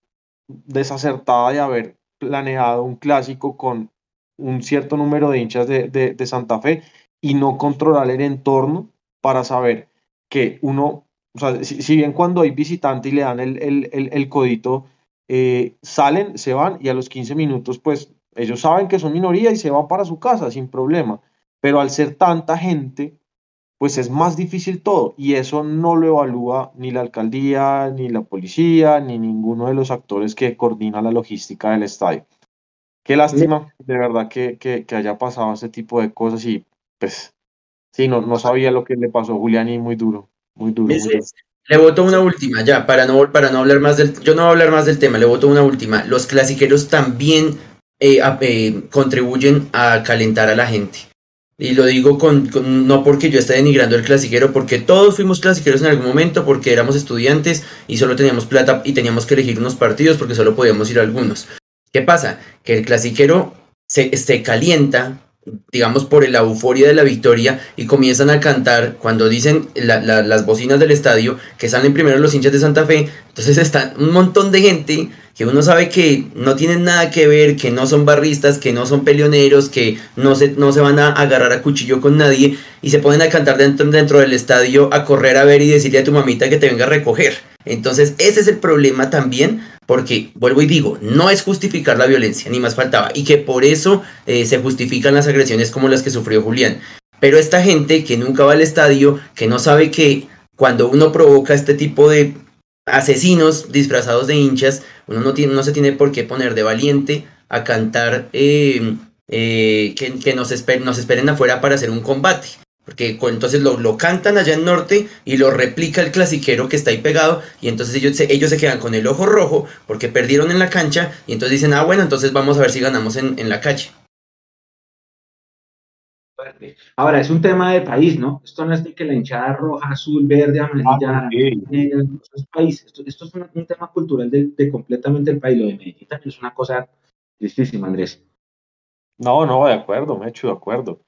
desacertada de haber planeado un clásico con un cierto número de hinchas de, de, Santa Fe y no controlar el entorno para saber que uno, o sea, si, bien cuando hay visitante y le dan el, el, el, codito, eh, salen, se van y a los 15 minutos pues ellos saben que son minoría y se van para su casa sin problema, pero al ser tanta gente, pues es más difícil todo y eso no lo evalúa ni la alcaldía, ni la policía, ni ninguno de los actores que coordina la logística del estadio. Qué lástima, de verdad, que, que, haya pasado ese tipo de cosas y pues sí, no, no sabía lo que le pasó a Julián y muy duro, muy duro. Le voto una última, ya, para no, para no hablar más del, yo no voy a hablar más del tema, le voto una última. Los clasiqueros también eh, eh, contribuyen a calentar a la gente. Y lo digo con, no porque yo esté denigrando el clasiquero, porque todos fuimos clasiqueros en algún momento, porque éramos estudiantes y solo teníamos plata y teníamos que elegir unos partidos porque solo podíamos ir a algunos. ¿Qué pasa? Que el clasiquero se, se calienta digamos, por la euforia de la victoria y comienzan a cantar cuando dicen las bocinas del estadio que salen primero los hinchas de Santa Fe. Entonces está un montón de gente que uno sabe que no tienen nada que ver, que no son barristas, que no son peleoneros, que no se, no se van a agarrar a cuchillo con nadie y se ponen a cantar dentro, del estadio, a correr a ver y decirle a tu mamita que te venga a recoger. Entonces ese es el problema también porque, vuelvo y digo, no es justificar la violencia, ni más faltaba, y que por eso eh, se justifican las agresiones como las que sufrió Julián. Pero esta gente que nunca va al estadio, que no sabe que cuando uno provoca este tipo de asesinos disfrazados de hinchas, uno no, tiene, no se tiene por qué poner de valiente a cantar eh, eh, que, que nos, nos esperen afuera para hacer un combate. Porque entonces lo, lo, cantan allá en norte y lo replica el clasiquero que está ahí pegado y entonces ellos se, ellos se quedan con el ojo rojo porque perdieron en la cancha y entonces dicen, ah bueno, entonces vamos a ver si ganamos en, en la calle. Ahora, es un tema de país, ¿no? Esto no es de que la hinchada roja, azul, verde, amarilla, ah, esto es país. Esto, esto es un, tema cultural de, de, completamente el país. Lo de Medellín también es una cosa tristísima, Andrés. No, no, de acuerdo, me he hecho de acuerdo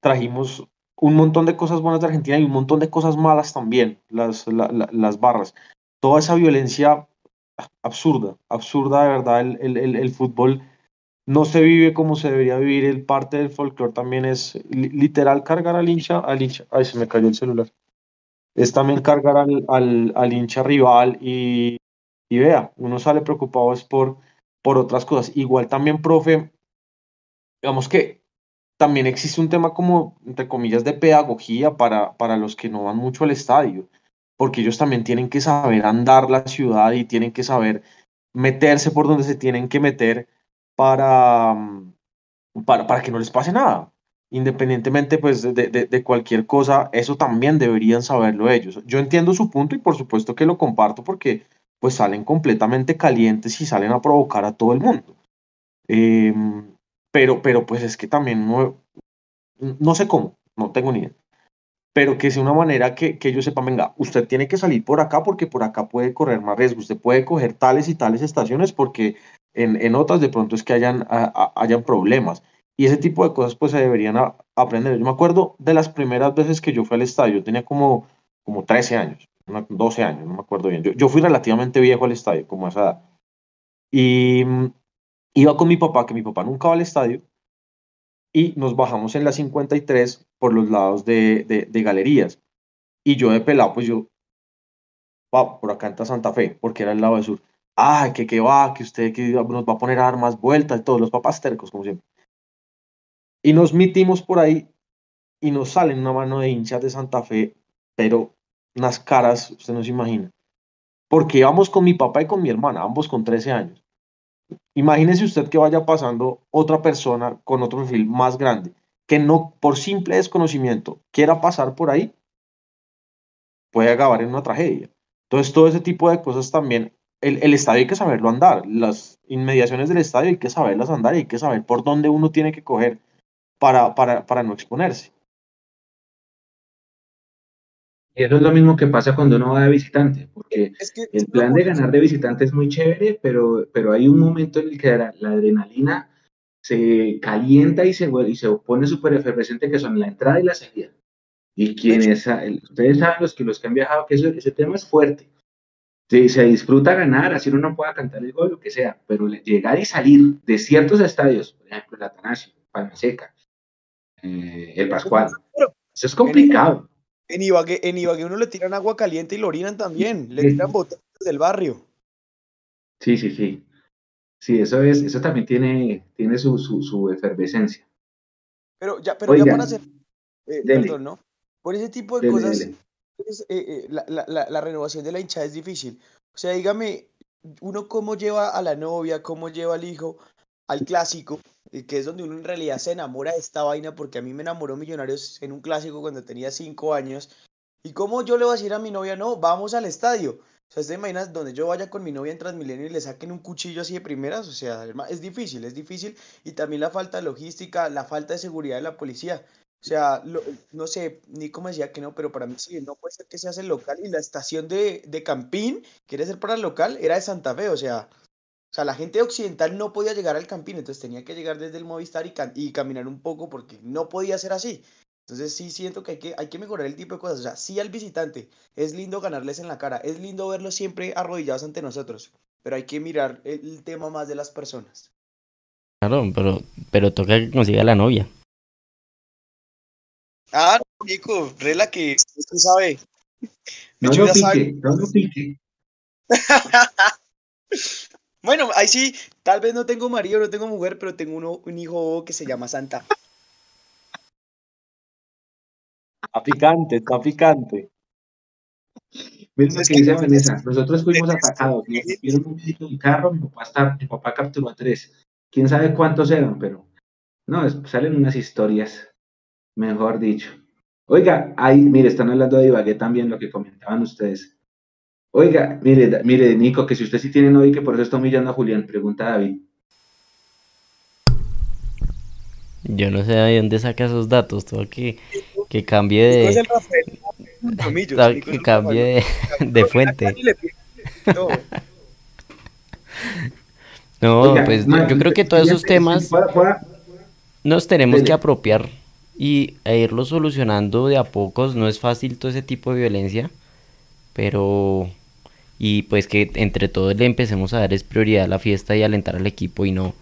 trajimos un montón de cosas buenas de Argentina y un montón de cosas malas también, las, las barras. Toda esa violencia absurda, absurda de verdad, el, el, el, fútbol no se vive como se debería vivir, el parte del folclore también es literal cargar al hincha, al hincha, ay se me cayó el celular, es también cargar al, al, al hincha rival y, y, vea, uno sale preocupado es por, por otras cosas. Igual también, profe, digamos que también existe un tema como, entre comillas, de pedagogía para, para los que no van mucho al estadio, porque ellos también tienen que saber andar la ciudad y tienen que saber meterse por donde se tienen que meter para, mm, para, para que no les pase nada. Independientemente pues, de, de, cualquier cosa, eso también deberían saberlo ellos. Yo entiendo su punto y por supuesto que lo comparto porque pues salen completamente calientes y salen a provocar a todo el mundo. Eh, pero, pero pues es que también no, no sé cómo, no tengo ni idea. Pero que sea una manera que, que ellos sepan, venga, usted tiene que salir por acá porque por acá puede correr más riesgo. Usted puede coger tales y tales estaciones porque en, en otras de pronto es que hayan, a, hayan problemas. Y ese tipo de cosas pues se deberían aprender. Yo me acuerdo de las primeras veces que yo fui al estadio, yo tenía como, como 13 años, 12 años, no me acuerdo bien. Yo, yo fui relativamente viejo al estadio, como a esa edad. Y mm, iba con mi papá, que mi papá nunca va al estadio, y nos bajamos en la 53 por los lados de, de, galerías. Y yo de pelado, pues yo, por acá en Santa Fe, porque era el lado del sur. Ah, que qué va, que usted que nos va a poner a dar más vueltas, todos los papás tercos, como siempre. Y nos mitimos por ahí y nos salen una mano de hinchas de Santa Fe, pero unas caras, usted no se imagina. Porque íbamos con mi papá y con mi hermana, ambos con 13 años. Imagínese usted que vaya pasando otra persona con otro perfil más grande, que no por simple desconocimiento quiera pasar por ahí, puede acabar en una tragedia. Entonces, todo ese tipo de cosas también, el, el, estadio hay que saberlo andar, las inmediaciones del estadio hay que saberlas andar y hay que saber por dónde uno tiene que coger para, para, para no exponerse. Eso es lo mismo que pasa cuando uno va de visitante, porque es que, el plan de ganar de visitante es muy chévere, pero, pero hay un momento en el que la, la adrenalina se calienta y se, y se pone súper efervescente, que son la entrada y la salida. Y quienes, ustedes saben, los que, los que han viajado, que eso, ese tema es fuerte. Sí, se disfruta ganar, así uno no pueda cantar el gol, lo que sea, pero llegar y salir de ciertos estadios, por ejemplo, el Atanasio, Palma Seca, eh, el Pascual, eso es complicado. En Ibagué, en Ibagué uno le tiran agua caliente y lo orinan también, le tiran botellas del barrio. Sí, sí, sí. Sí, eso es, eso también tiene, tiene su, su, su efervescencia. Pero ya, pero Oiga, ya para hacer, eh, perdón, ¿no? Por ese tipo de dele, cosas, dele. es, eh, eh, la, la, la, renovación de la hinchada es difícil. O sea, dígame, uno cómo lleva a la novia, cómo lleva al hijo al clásico, que es donde uno en realidad se enamora de esta vaina, porque a mí me enamoró Millonarios en un clásico cuando tenía cinco años. ¿Y cómo yo le voy a decir a mi novia, no, vamos al estadio? O sea, ¿te imaginas donde yo vaya con mi novia en Transmilenio y le saquen un cuchillo así de primeras? O sea, es difícil, es difícil. Y también la falta de logística, la falta de seguridad de la policía. O sea, no sé, Nico me decía que no, pero para mí sí, no puede ser que se hace local y la estación de, de Campín, quiere ser para el local, era de Santa Fe, o sea, o sea, la gente occidental no podía llegar al Campín, entonces tenía que llegar desde el Movistar y, y, caminar un poco porque no podía ser así. Entonces sí siento que hay, que hay que mejorar el tipo de cosas. O sea, sí al visitante es lindo ganarles en la cara, es lindo verlos siempre arrodillados ante nosotros, pero hay que mirar el, el tema más de las personas. Claro, pero, pero toca que consiga la novia. Ah, Nico, rela que usted sabe. No lo pique, sabe. no lo pique. [LAUGHS] Bueno, ahí sí, tal vez no tengo marido, no tengo mujer, pero tengo uno, un hijo que se llama Santa. Está picante, está picante. Miren lo que dice Vanessa, nosotros fuimos atacados, nos rompieron un poquito el carro, mi papá, está, mi papá capturó a tres. Quién sabe cuántos eran, pero no, salen unas historias, mejor dicho. Oiga, ahí, mire, están hablando de Ibagué también, lo que comentaban ustedes. Oiga, mire, mire, Nico, que si usted sí tiene novia que por eso está humillando a Julián, pregunta David. Yo no sé de dónde saca esos datos, todo que, que cambie de. que cambie de, de fuente. No, Oiga, pues man, yo creo que todos esos temas nos tenemos que apropiar y e irlos solucionando de a pocos. No es fácil todo ese tipo de violencia, pero y pues que entre todos le empecemos a dar es prioridad a la fiesta y alentar al equipo y no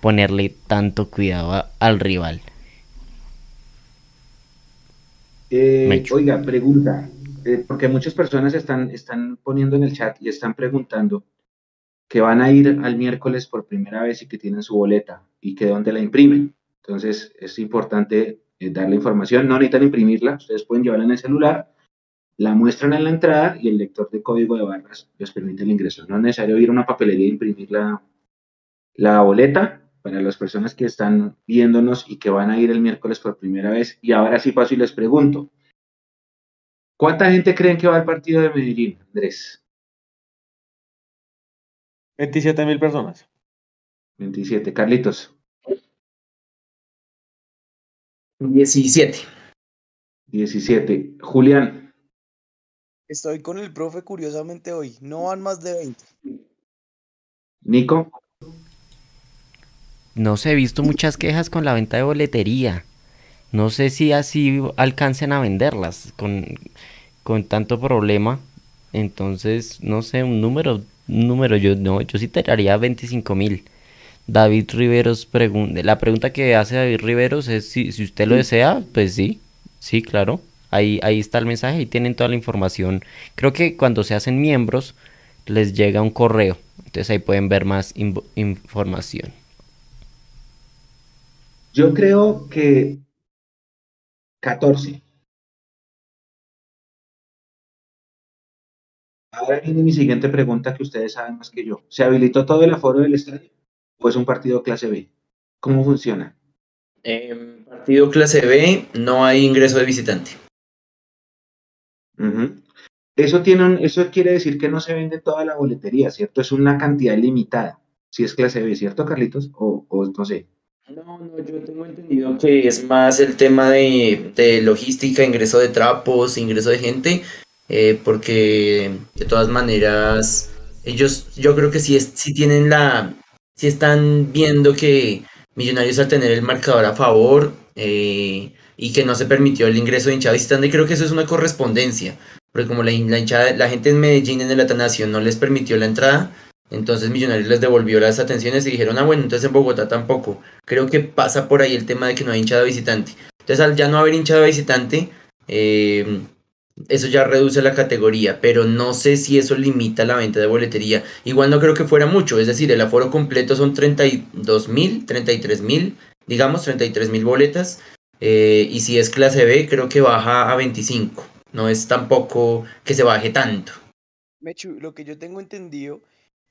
ponerle tanto cuidado a, al rival. Eh, oiga, pregunta, eh, porque muchas personas están, están poniendo en el chat y están preguntando que van a ir al miércoles por primera vez y que tienen su boleta y que dónde la imprimen. Entonces es importante eh, dar la información, no necesitan imprimirla, ustedes pueden llevarla en el celular, la muestran en la entrada y el lector de código de barras les permite el ingreso. No es necesario ir a una papelería e imprimir la, la boleta para las personas que están viéndonos y que van a ir el miércoles por primera vez. Y ahora sí paso y les pregunto, ¿cuánta gente creen que va al partido de Medellín, Andrés? 27 mil personas. 27. Carlitos. 17. 17. Julián. Estoy con el profe curiosamente hoy. No van más de 20. Nico. No sé, he visto muchas quejas con la venta de boletería. No sé si así alcancen a venderlas con, con tanto problema. Entonces, no sé, un número, un número, yo no, yo sí tiraría 25 mil. David Riveros pregunta, la pregunta que hace David Riveros es si, si usted lo desea, pues sí, sí, claro. Ahí, ahí está el mensaje, ahí tienen toda la información. Creo que cuando se hacen miembros les llega un correo, entonces ahí pueden ver más información. Yo creo que 14. Ahora viene mi siguiente pregunta que ustedes saben más que yo. ¿Se habilitó todo el aforo del estadio o es un partido clase B? ¿Cómo funciona? En partido clase B no hay ingreso de visitante. Eso, tiene un- eso quiere decir que no se vende toda la boletería, ¿cierto? Es una cantidad limitada, si es clase B, ¿cierto, Carlitos? O, o no sé. No, no, yo tengo entendido que es más el tema de, de logística, ingreso de trapos, ingreso de gente, eh, porque de todas maneras ellos, yo creo que sí, es, sí tienen la, sí están viendo que Millonarios al tener el marcador a favor eh, y que no se permitió el ingreso de hinchada visitante, creo que eso es una correspondencia, porque como la, la hinchada, la gente en Medellín en el Atanasio no les permitió la entrada, entonces Millonarios les devolvió las atenciones y dijeron, ah bueno, entonces en Bogotá tampoco. Creo que pasa por ahí el tema de que no hay hinchada visitante. Entonces, al ya no haber hinchada visitante, eh, eso ya reduce la categoría, pero no sé si eso limita la venta de boletería. Igual no creo que fuera mucho, es decir, el aforo completo son 32 mil, 33 mil, digamos, 33 mil boletas. Eh, y si es clase B, creo que baja a 25. No es tampoco que se baje tanto. Mechu, lo que yo tengo entendido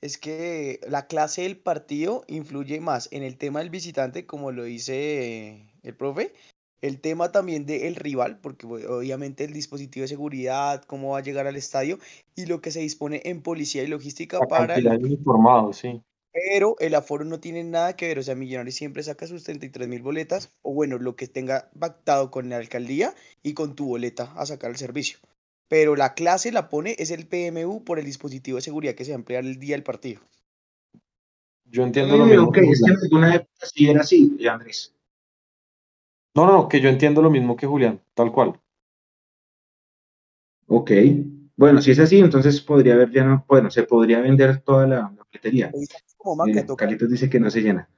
es que la clase del partido influye más en el tema del visitante, como lo dice el profe, el tema también del rival, porque bu- obviamente el dispositivo de seguridad, cómo va a llegar al estadio y lo que se dispone en policía y logística La para el de uniformados, sí. Pero el aforo no tiene nada que ver, o sea, Millonarios siempre saca sus 33 mil boletas, o bueno, lo que tenga pactado con la alcaldía y con tu boleta a sacar el servicio. Pero la clase la pone es el PMU por el dispositivo de seguridad que se va a emplear el día del partido. Yo entiendo lo Eh, mismo. ok, que es que en Julián. alguna época sí era así, eh, Andrés. No, no, no, que yo entiendo lo mismo que Julián, tal cual. Ok. Bueno, si es así, entonces podría haber ya no, bueno, se podría vender toda la, la boletería. Como. Carlitos dice que no se llena.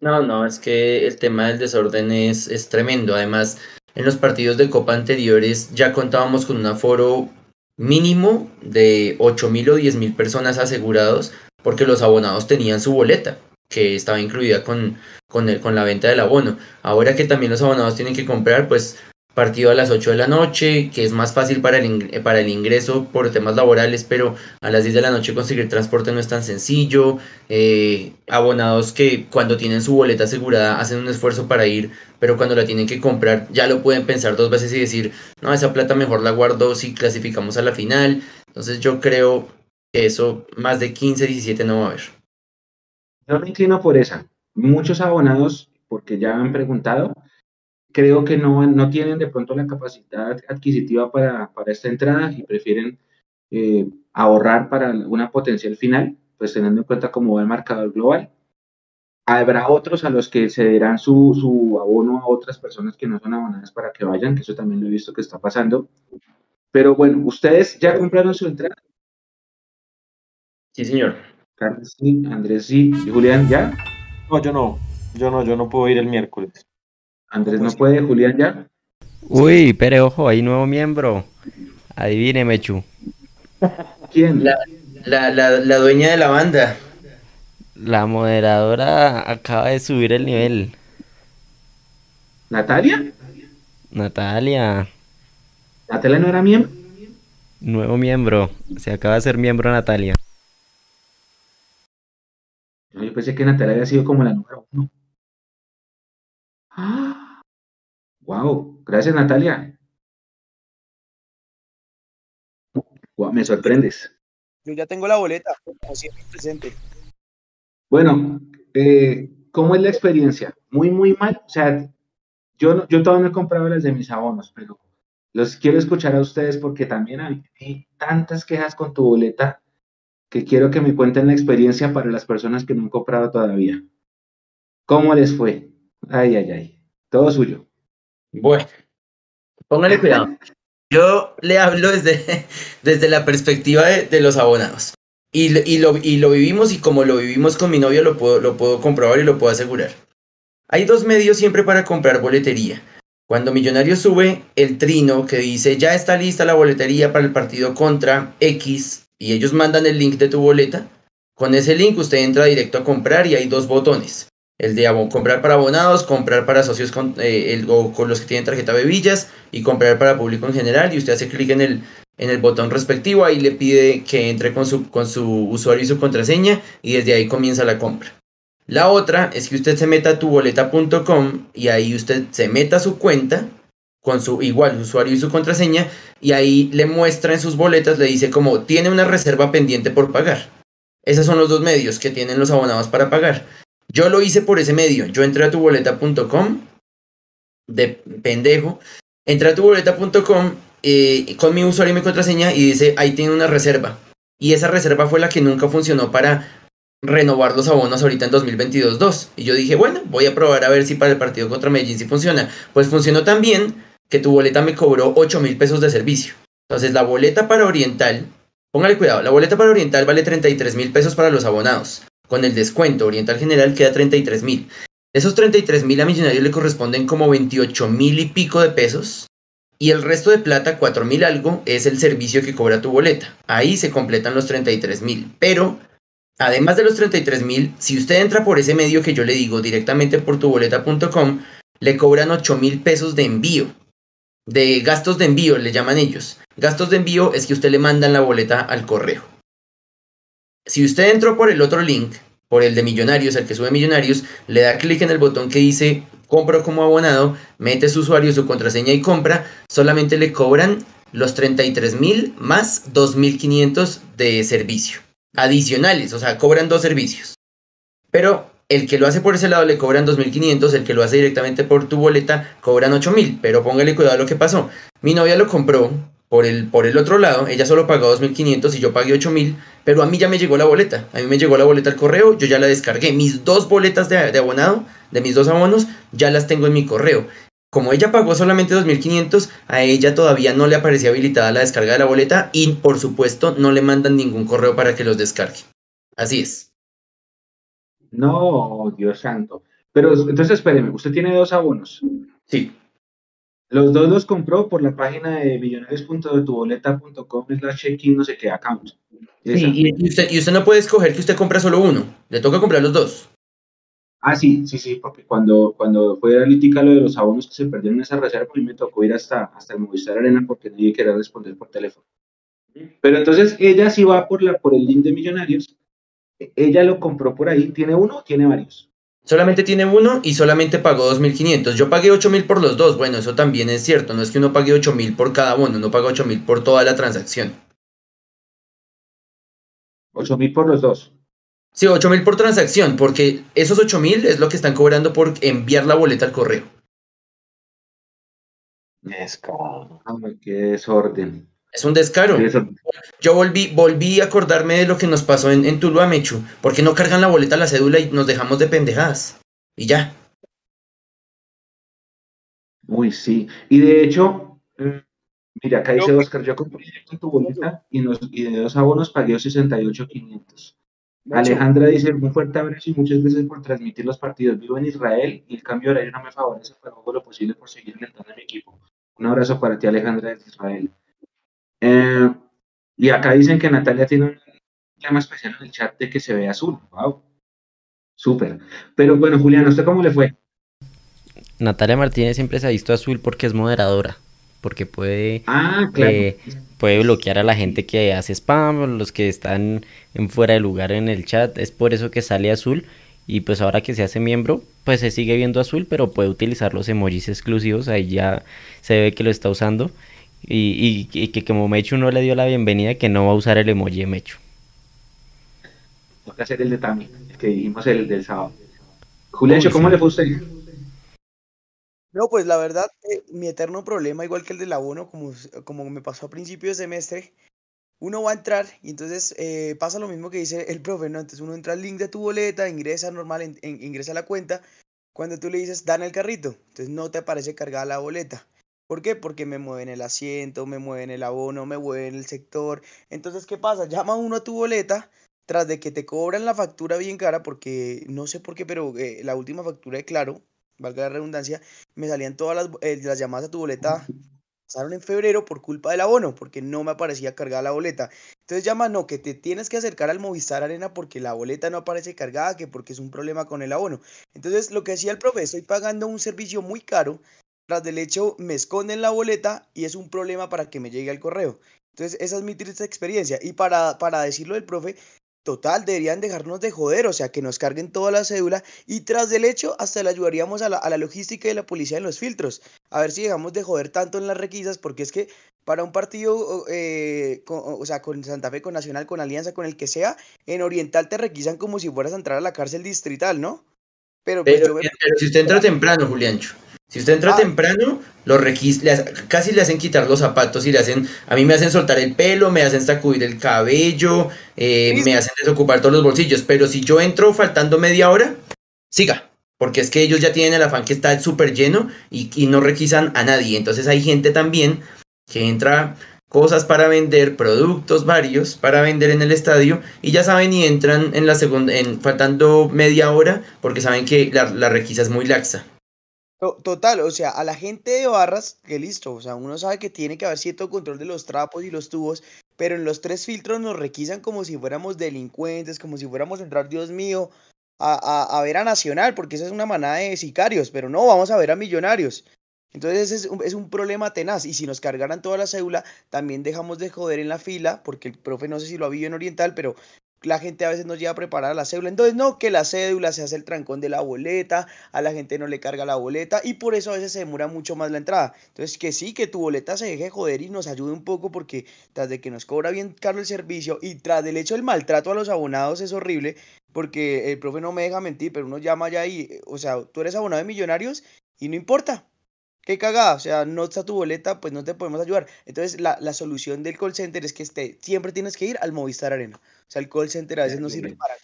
No, no, es que el tema del desorden es, es tremendo. Además, en los partidos de Copa anteriores ya contábamos con un aforo mínimo de 8.000 o 10.000 personas asegurados porque los abonados tenían su boleta, que estaba incluida con, con, el, con la venta del abono. Ahora que también los abonados tienen que comprar, pues partido a las 8 de la noche, que es más fácil para el, ing- para el ingreso por temas laborales, pero a las 10 de la noche conseguir transporte no es tan sencillo eh, abonados que cuando tienen su boleta asegurada hacen un esfuerzo para ir, pero cuando la tienen que comprar ya lo pueden pensar dos veces y decir, no, esa plata mejor la guardo si clasificamos a la final. Entonces yo creo que eso más de 15, 17 no va a haber. Yo me inclino por esa. Muchos abonados, porque ya han preguntado, creo que no, no tienen de pronto la capacidad adquisitiva para, para esta entrada y prefieren eh, ahorrar para una potencial final, pues teniendo en cuenta cómo va el marcador global. Habrá otros a los que cederán su, su abono a otras personas que no son abonadas para que vayan, que eso también lo he visto que está pasando. Pero bueno, ustedes ya compraron su entrada. Sí, señor. Carlos sí, Andrés sí, y Julián ya. No, yo no, yo no, yo no puedo ir el miércoles. Andrés no puede, Julián ya. Uy, pero ojo, hay nuevo miembro. Adivine, Mechu. ¿Quién? La, la, la, la dueña de la banda. La moderadora acaba de subir el nivel. ¿Natalia? Natalia, ¿Natalia no era miembro? nuevo miembro. Se acaba de ser miembro Natalia. Yo pensé que Natalia había sido como la número uno. ¡Ah! ¡Wow! Gracias, Natalia. Me sorprendes. Yo ya tengo la boleta, como siempre presente. Bueno, eh, ¿cómo es la experiencia? Muy, muy mal. O sea, yo, no- yo todavía no he comprado las de mis abonos, pero los quiero escuchar a ustedes porque también hay, hay tantas quejas con tu boleta que quiero que me cuenten la experiencia para las personas que no han comprado todavía. ¿Cómo les fue? Ay, ay, ay. Todo suyo. Bueno, póngale [LAUGHS] cuidado. Yo le hablo desde, [LAUGHS] desde la perspectiva de, de los abonados. Y, lo- y, lo, y lo vivimos y como lo vivimos con mi novio lo puedo, lo puedo comprobar y lo puedo asegurar. Hay dos medios siempre para comprar boletería. Cuando Millonarios sube el trino que dice ya está lista la boletería para el partido contra X y ellos mandan el link de tu boleta, con ese link usted entra directo a comprar y hay dos botones. El de comprar para abonados, comprar para socios con, eh, o con los que tienen tarjeta bebillas y comprar para público en general. Y usted hace clic en el, en el botón respectivo, ahí le pide que entre con su, con su usuario y su contraseña y desde ahí comienza la compra. La otra es que usted se meta a tuboleta.com y ahí usted se meta a su cuenta con su igual usuario y su contraseña y ahí le muestra en sus boletas, le dice como tiene una reserva pendiente por pagar. Esos son los dos medios que tienen los abonados para pagar. Yo lo hice por ese medio. Yo entré a tuboleta.com de pendejo. Entré a tuboleta.com eh, con mi usuario y mi contraseña y dice ahí tiene una reserva. Y esa reserva fue la que nunca funcionó para renovar los abonos ahorita en 2022-2. Y yo dije, bueno, voy a probar a ver si para el partido contra Medellín sí funciona. Pues funcionó tan bien que tu boleta me cobró 8 mil pesos de servicio. Entonces la boleta para Oriental, póngale cuidado, la boleta para Oriental vale 33 mil pesos para los abonados. Con el descuento Oriental General queda 33 mil. Esos 33 mil a Millonarios le corresponden como 28 mil y pico de pesos. Y el resto de plata, 4 mil algo, es el servicio que cobra tu boleta. Ahí se completan los 33 mil. Pero, además de los 33 mil, si usted entra por ese medio que yo le digo directamente por tuboleta.com, le cobran 8 mil pesos de envío. De gastos de envío, le llaman ellos. Gastos de envío es que usted le mandan la boleta al correo. Si usted entró por el otro link, por el de Millonarios, el que sube Millonarios, le da clic en el botón que dice compro como abonado, mete su usuario, su contraseña y compra, solamente le cobran los 33 mil más 2.500 de servicio. Adicionales, o sea, cobran dos servicios. Pero el que lo hace por ese lado le cobran 2.500, el que lo hace directamente por tu boleta cobran 8.000. Pero póngale cuidado a lo que pasó. Mi novia lo compró por el, por el otro lado, ella solo pagó 2.500 y yo pagué 8.000, pero a mí ya me llegó la boleta. A mí me llegó la boleta al correo, yo ya la descargué. Mis dos boletas de, de abonado, de mis dos abonos, ya las tengo en mi correo. Como ella pagó solamente 2.500, a ella todavía no le aparecía habilitada la descarga de la boleta y por supuesto no le mandan ningún correo para que los descargue. Así es. No, Dios santo. Pero entonces espéreme, usted tiene dos abonos. Sí. Los dos los compró por la página de millonarios.tuboleta.com slash check-in no sé qué account. Sí, y, y usted, y usted no puede escoger que usted compra solo uno, le toca comprar los dos. Ah, sí, sí, sí, porque cuando, cuando fue analítica lo de los abonos que se perdieron en esa reserva, a mí me tocó ir hasta, hasta el Movistar Arena porque nadie quería responder por teléfono. Pero entonces ella sí va por, la, por el link de Millonarios, ella lo compró por ahí, ¿tiene uno o tiene varios? Solamente tiene uno y solamente pagó 2.500. Yo pagué 8.000 por los dos. Bueno, eso también es cierto. No es que uno pague 8.000 por cada abono, uno paga 8.000 por toda la transacción. 8 mil por los dos. Sí, 8.000 por transacción, porque esos 8.000 es lo que están cobrando por enviar la boleta al correo. Ay, qué desorden. Es un descaro. Qué. Yo volví, volví a acordarme de lo que nos pasó en, en Tuluá, Mechu. porque no cargan la boleta a la cédula y nos dejamos de pendejadas? Y ya. Uy, sí. Y de hecho, mira, acá dice Oscar, yo compré directo tu boleta y, nos, y de dos abonos pagué 68.500. Alejandra dice, un fuerte abrazo y muchas gracias por transmitir los partidos. Vivo en Israel y el cambio de horario no me favorece, pero hago lo posible por seguir alentando a mi equipo. Un abrazo para ti, Alejandra, desde Israel. Eh, y acá dicen que Natalia tiene un tema especial en el chat de que se ve azul. Wow. Súper. Pero bueno, Julián, ¿usted cómo le fue? Natalia Martínez siempre se ha visto azul porque es moderadora, porque puede, Ah, claro. eh, puede bloquear a la gente que hace spam, los que están en fuera de lugar en el chat, es por eso que sale azul y pues ahora que se hace miembro, pues se sigue viendo azul, pero puede utilizar los emojis exclusivos, ahí ya se ve que lo está usando y, y- y que como Mechu no le dio la bienvenida, que no va a usar el emoji de Mechu. Toca hacer el de Tami, el que dijimos el del sábado. Julián, Uy, ¿cómo sí. le fue a usted? No, pues la verdad, eh, mi eterno problema, igual que el del abono, como, como me pasó a principio de semestre, uno va a entrar y entonces eh, pasa lo mismo que dice el profe, ¿no? Entonces uno entra al link de tu boleta, ingresa normal, en- en- ingresa a la cuenta, cuando tú le dices, dan el carrito, entonces no te aparece cargada la boleta. ¿Por qué? Porque me mueven el asiento, me mueven el abono, me mueven el sector. Entonces, ¿qué pasa? Llama uno a tu boleta tras de que te cobran la factura bien cara, porque no sé por qué, pero eh, la última factura de Claro, valga la redundancia, me salían todas las, eh, las llamadas a tu boleta, pasaron en febrero por culpa del abono, porque no me aparecía cargada la boleta. Entonces llama, no, que te tienes que acercar al Movistar Arena porque la boleta no aparece cargada, que porque es un problema con el abono. Entonces, lo que decía el profe, estoy pagando un servicio muy caro, tras del hecho me esconden la boleta y es un problema para que me llegue al correo. Entonces, esa es mi triste experiencia. Y para, para decirlo del profe, total, deberían dejarnos de joder, o sea, que nos carguen toda la cédula y tras del hecho hasta le ayudaríamos a la, a la logística y la policía en los filtros. A ver si dejamos de joder tanto en las requisas, porque es que para un partido, o- eh, con- o sea, con Santa Fe, con Nacional, con Alianza, con el que sea, en Oriental te requisan como si fueras a entrar a la cárcel distrital, ¿no? Pero pues Pero, yo me... pero si usted entra temprano, Juliancho, si usted entra Ah. temprano, lo casi le hacen quitar los zapatos y le hacen, a mí me hacen soltar el pelo, me hacen sacudir el cabello, eh, Sí, me hacen desocupar todos los bolsillos, pero si yo entro faltando media hora, siga, porque es que ellos ya tienen el afán que está súper lleno y, y no requisan a nadie, entonces hay gente también que entra cosas para vender, productos varios para vender en el estadio y ya saben y entran en la segunda, en faltando media hora porque saben que la, la requisa es muy laxa. To- Total, o sea, a la gente de barras, que listo, o sea, uno sabe que tiene que haber cierto control de los trapos y los tubos, pero en los tres filtros nos requisan como si fuéramos delincuentes, como si fuéramos a entrar, Dios mío, a, a, a ver a Nacional, porque esa es una manada de sicarios, pero no, vamos a ver a Millonarios. Entonces es un, es un problema tenaz, y si nos cargaran toda la cédula, también dejamos de joder en la fila, porque el profe no sé si lo ha visto en Oriental, pero la gente a veces nos lleva a preparar la cédula. Entonces, no, que la cédula se hace el trancón de la boleta, a la gente no le carga la boleta y por eso a veces se demora mucho más la entrada. Entonces, que sí, que tu boleta se deje joder y nos ayude un poco porque tras de que nos cobra bien caro el servicio y tras del hecho del maltrato a los abonados es horrible porque el profe no me deja mentir, pero uno llama ya y, o sea, tú eres abonado de millonarios y no importa. Qué cagada, o sea, no está tu boleta, pues no te podemos ayudar. Entonces, la, la solución del call center es que este, siempre tienes que ir al Movistar Arena. O sea, el call center a veces no sirve para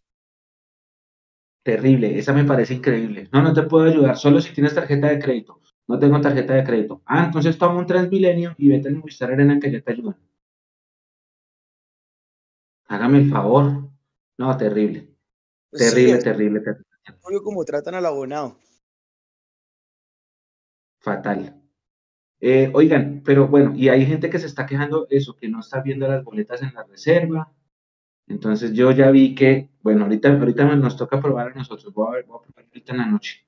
Terrible, esa me parece increíble. No, no te puedo ayudar, solo si tienes tarjeta de crédito. No tengo tarjeta de crédito. Ah, entonces toma un Transmilenio y vete al Movistar Arena que ya te ayudan. Hágame el favor. No, terrible. Pues Terrible, terrible, terrible. obvio como tratan al abonado. Fatal. Eh, oigan, pero bueno, y hay gente que se está quejando eso, que no está viendo las boletas en la reserva. Entonces yo ya vi que, bueno, ahorita, ahorita nos toca probar a nosotros. Voy a ver, voy a probar ahorita en la noche.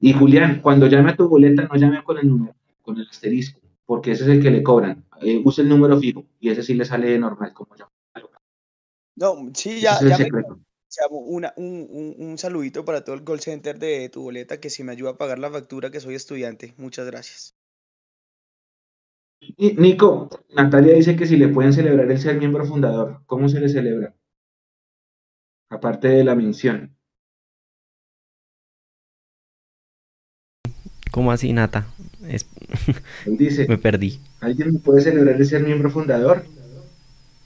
Y Julián, cuando llame a tu boleta, no llame con el número, con el asterisco, porque ese es el que le cobran. Eh, use el número fijo y ese sí le sale normal, como ya. No, sí, ya, ya me una, un, un, un saludito para todo el call center de tu boleta que si me ayuda a pagar la factura que soy estudiante. Muchas gracias. Y, Nico, Natalia dice que si le pueden celebrar el ser miembro fundador, ¿cómo se le celebra? Aparte de la mención. ¿Cómo así, Nata? Es- [LAUGHS] Él dice, me perdí. ¿alguien me puede celebrar el ser miembro fundador?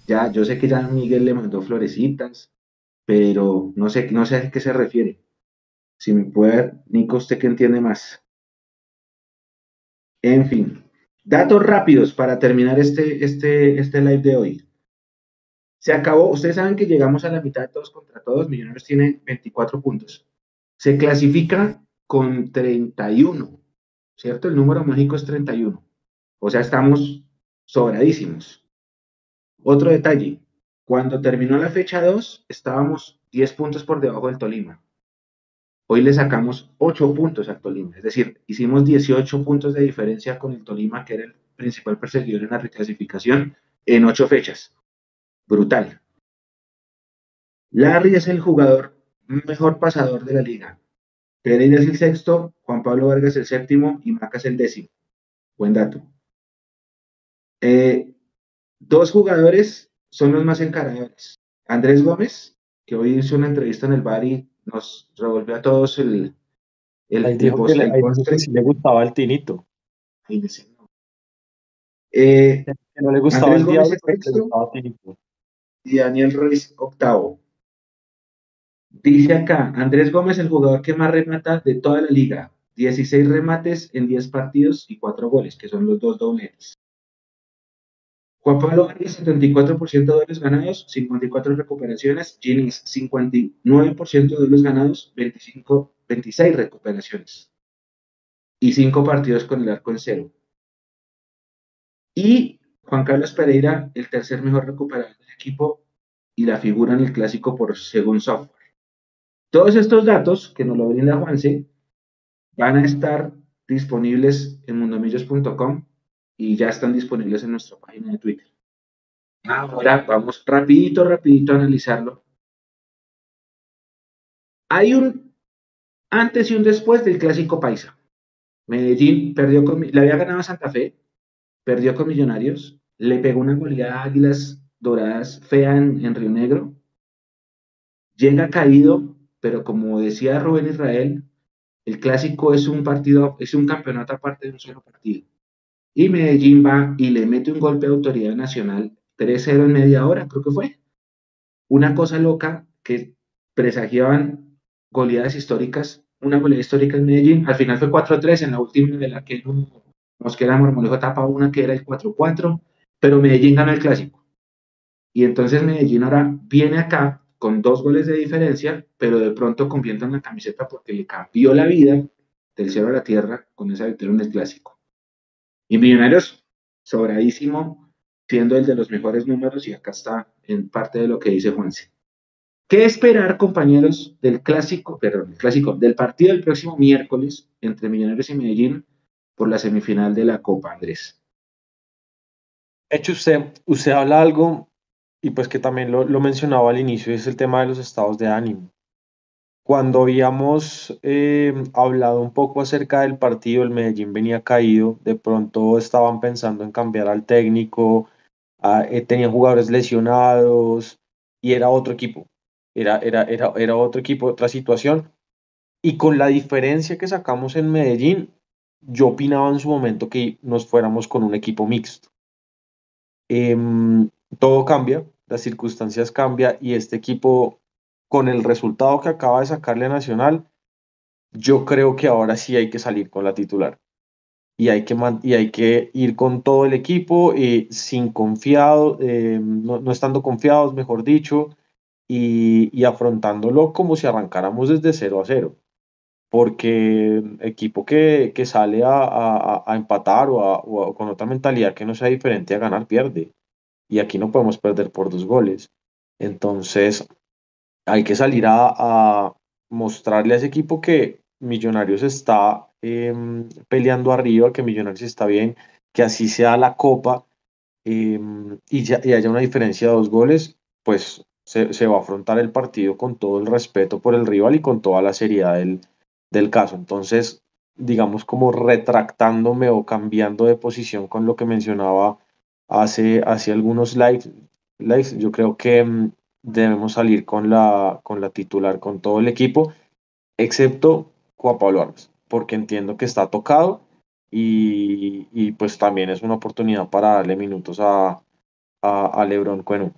Ya, yo sé que ya Miguel le mandó florecitas, pero no sé, no sé a qué se refiere. Si me puede, Nico, usted que entiende más. En fin, datos rápidos para terminar este, este, este live de hoy. Se acabó, ustedes saben que llegamos a la mitad de todos contra todos, Millonarios tiene 24 puntos. Se clasifica con 31, ¿cierto? El número mágico es 31. O sea, estamos sobradísimos. Otro detalle, cuando terminó la fecha 2, estábamos 10 puntos por debajo del Tolima. Hoy le sacamos 8 puntos al Tolima, es decir, hicimos 18 puntos de diferencia con el Tolima, que era el principal perseguidor en la reclasificación, en 8 fechas. Brutal. Larry es el jugador mejor pasador de la liga. Pereira es el sexto, Juan Pablo Vargas el séptimo y Macas el décimo. Buen dato. Eh, dos jugadores son los más encaradores. Andrés Gómez, que hoy hizo una entrevista en el bar y nos revolvió a todos el, el ahí dijo que, le gustaba el tinito. Eh, no le gustaba el diablo, le gustaba tinito. Y Daniel Ruiz, octavo. Dice acá, Andrés Gómez, el jugador que más remata de toda la liga. 16 remates en 10 partidos y 4 goles, que son los dos dobletes. Juan Pablo Vargas, 74% de duelos ganados, 54 recuperaciones. Ginis, 59% de duelos ganados, 25, 26 recuperaciones. Y 5 partidos con el arco en cero. Y Juan Carlos Pereira, el tercer mejor recuperador del equipo y la figura en el clásico por según software. Todos estos datos que nos lo brinda Juanse van a estar disponibles en mundomillos.com y ya están disponibles en nuestra página de Twitter. Ahora vamos rapidito, rapidito a analizarlo. Hay un antes y un después del clásico paisa. Medellín perdió con, le había ganado Santa Fe, perdió con Millonarios, le pegó una goleada a Águilas Doradas fea en, en Río Negro, llega caído, pero como decía Rubén Israel, el clásico es un partido, es un campeonato aparte de un solo partido. Y Medellín va y le mete un golpe de autoridad nacional, 3-0 en media hora, creo que fue. Una cosa loca que presagiaban goleadas históricas, una goleada histórica en Medellín, al final fue 4-3 en la última de la que Mosquera Mormolejo tapa una que era el 4-4, pero Medellín gana el clásico. Y entonces Medellín ahora viene acá con dos goles de diferencia, pero de pronto convierte en la camiseta porque le cambió la vida del cielo a la tierra con esa victoria en el clásico. Y Millonarios, sobradísimo, siendo el de los mejores números, y acá está en parte de lo que dice Juanse. ¿Qué esperar, compañeros, del clásico, perdón, el clásico, del partido del próximo miércoles entre Millonarios y Medellín por la semifinal de la Copa, Andrés? Hecho usted, usted habla algo, y pues que también lo, lo mencionaba al inicio, es el tema de los estados de ánimo. Cuando habíamos eh, hablado un poco acerca del partido, el Medellín venía caído, de pronto estaban pensando en cambiar al técnico, ah, eh, tenían jugadores lesionados y era otro equipo, era, era, era, era otro equipo, otra situación. Y con la diferencia que sacamos en Medellín, yo opinaba en su momento que nos fuéramos con un equipo mixto. Em, todo cambia, las circunstancias cambian y este equipo con el resultado que acaba de sacarle a Nacional, yo creo que ahora sí hay que salir con la titular. Y hay que, y ir con todo el equipo, eh, sin confiado, eh, no, estando confiados, mejor dicho, y, afrontándolo como si arrancáramos desde 0 a 0. Porque equipo que, que sale a, a, empatar o, o con otra mentalidad que no sea diferente a ganar, pierde. Y aquí no podemos perder por dos goles. Entonces, hay que salir a, mostrarle a ese equipo que Millonarios está em, peleando arriba, que Millonarios está bien, que así sea la copa em, y, ya, haya una diferencia de dos goles, pues se, va a afrontar el partido con todo el respeto por el rival y con toda la seriedad del, del caso. Entonces, digamos como retractándome o cambiando de posición con lo que mencionaba hace, hace algunos lives, yo creo que em, debemos salir con la, con la titular, con todo el equipo, excepto Juan Pablo Vargas, porque entiendo que está tocado y, pues también es una oportunidad para darle minutos a, a, Lebron Cueno.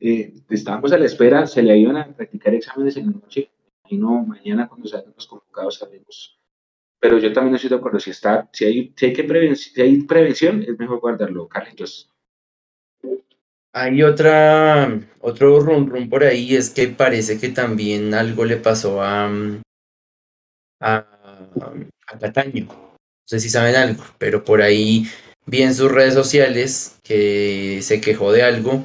Eh, estamos a la espera, se le iban a practicar exámenes en la noche, y no mañana cuando salgan los convocados sabemos. Pero yo también estoy de acuerdo, si, está, si, hay, si, hay que si hay prevención, es mejor guardarlo, Carlitos. Hay otra, otro rum rum por ahí, es que parece que también algo le pasó a, a, a Cataño. No sé si saben algo, pero por ahí vi en sus redes sociales que se quejó de algo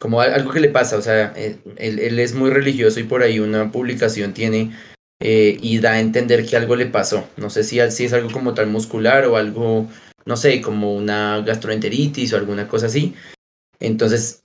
como algo que le pasa, o sea, él, él es muy religioso y por ahí una publicación tiene eh, y da a entender que algo le pasó. No sé si, si es algo como tal muscular o algo, no sé, como una gastroenteritis o alguna cosa así. Entonces,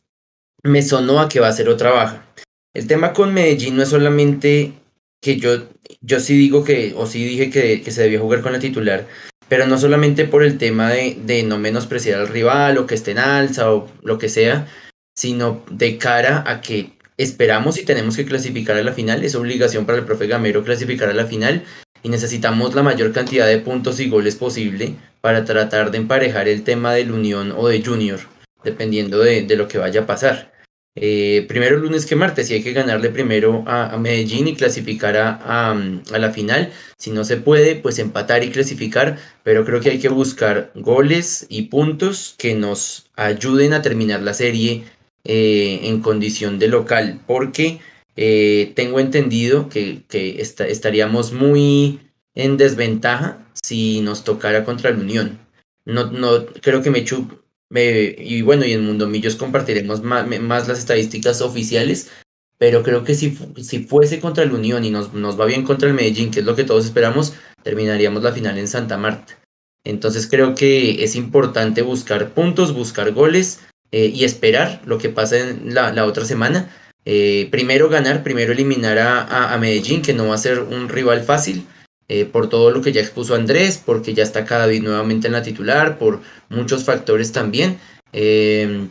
me sonó a que va a ser otra baja. El tema con Medellín no es solamente que yo, yo sí digo que, o sí dije que, que se debía jugar con la titular, pero no solamente por el tema de, de no menospreciar al rival o que esté en alza o lo que sea, sino de cara a que esperamos y tenemos que clasificar a la final, es obligación para el profe Gamero clasificar a la final y necesitamos la mayor cantidad de puntos y goles posible para tratar de emparejar el tema del Unión o de Junior, dependiendo de, lo que vaya a pasar. Eh, primero lunes que martes, y hay que ganarle primero a, Medellín y clasificar a, a, la final. Si no se puede, pues empatar y clasificar, pero creo que hay que buscar goles y puntos que nos ayuden a terminar la serie eh, en condición de local, porque eh, tengo entendido que, estaríamos muy en desventaja si nos tocara contra la Unión. No, no creo que Mechu y bueno, y en Mundo Millos compartiremos más, las estadísticas oficiales, pero creo que si, si fuese contra la Unión y nos, nos va bien contra el Medellín, que es lo que todos esperamos, terminaríamos la final en Santa Marta. Entonces creo que es importante buscar puntos, buscar goles eh, y esperar lo que pasa en la, otra semana. Eh, primero ganar, primero eliminar a, Medellín, que no va a ser un rival fácil, eh, por todo lo que ya expuso Andrés, porque ya está cada vez nuevamente en la titular, por muchos factores también.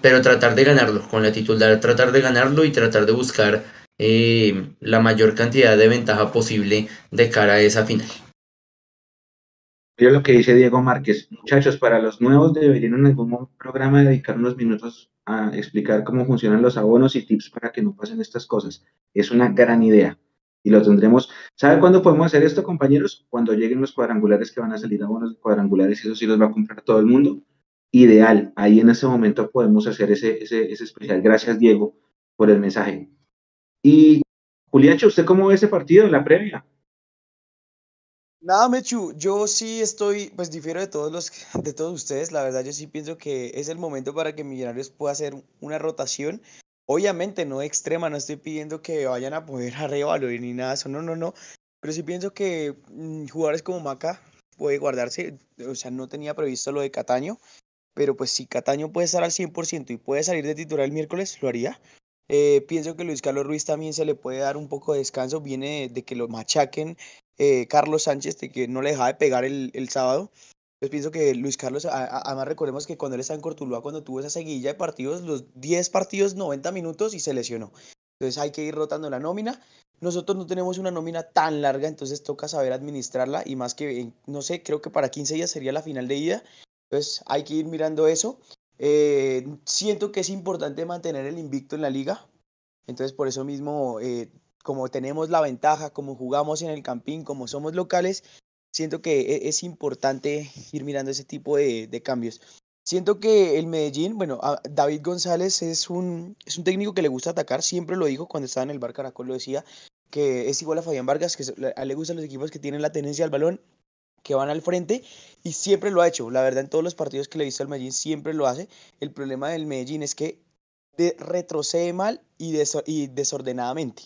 pero tratar de ganarlo, con la titular tratar de ganarlo y tratar de buscar la mayor cantidad de ventaja posible de cara a esa final. Yo lo que dice Diego Márquez, muchachos, para los nuevos deberían en algún programa dedicar unos minutos a explicar cómo funcionan los abonos y tips para que no pasen estas cosas. Es una gran idea y lo tendremos. ¿Sabe cuándo podemos hacer esto, compañeros? Cuando lleguen los cuadrangulares que van a salir abonos cuadrangulares y eso sí los va a comprar todo el mundo. Ideal, ahí en ese momento podemos hacer ese, ese, ese especial. Gracias, Diego, por el mensaje. Y Julián, ¿usted cómo ve ese partido en la previa? Nada, Mechu, yo sí estoy, pues difiero de todos los, de todos ustedes, la verdad yo sí pienso que es el momento para que Millonarios pueda hacer una rotación, obviamente no extrema, no estoy pidiendo que vayan a poder [LAUGHS] a ni nada eso, no, no, no, pero sí pienso que mm, jugadores como Maca puede guardarse, o sea, no tenía previsto lo de Cataño, pero pues si Cataño puede estar al 100% y puede salir de titular el miércoles, lo haría. Eh, pienso que Luis Carlos Ruiz también se le puede dar un poco de descanso, viene de que lo machaquen eh, Carlos Sánchez, de que no le dejaba de pegar el, el sábado. Yo pienso que Luis Carlos, además recordemos que cuando él estaba en Cortuluá, cuando tuvo esa seguilla de partidos, los 10 partidos, 90 minutos y se lesionó. Entonces hay que ir rotando la nómina. Nosotros no tenemos una nómina tan larga, entonces toca saber administrarla y más que, no sé, creo que para 15 días sería la final de ida. Entonces hay que ir mirando eso. Eh, siento que es importante mantener el invicto en la liga. Entonces por eso mismo eh, como tenemos la ventaja, como jugamos en el campín, como somos locales, siento que e-, es importante ir mirando ese tipo de, cambios. Siento que el Medellín, bueno, David González es un, es un técnico que le gusta atacar, siempre lo dijo cuando estaba en el Bar Caracol, lo decía, que es igual a Fabián Vargas, que a él le gustan los equipos que tienen la tenencia al balón, que van al frente, y siempre lo ha hecho. La verdad, en todos los partidos que le he visto al Medellín, siempre lo hace. El problema del Medellín es que retrocede mal y, desordenadamente.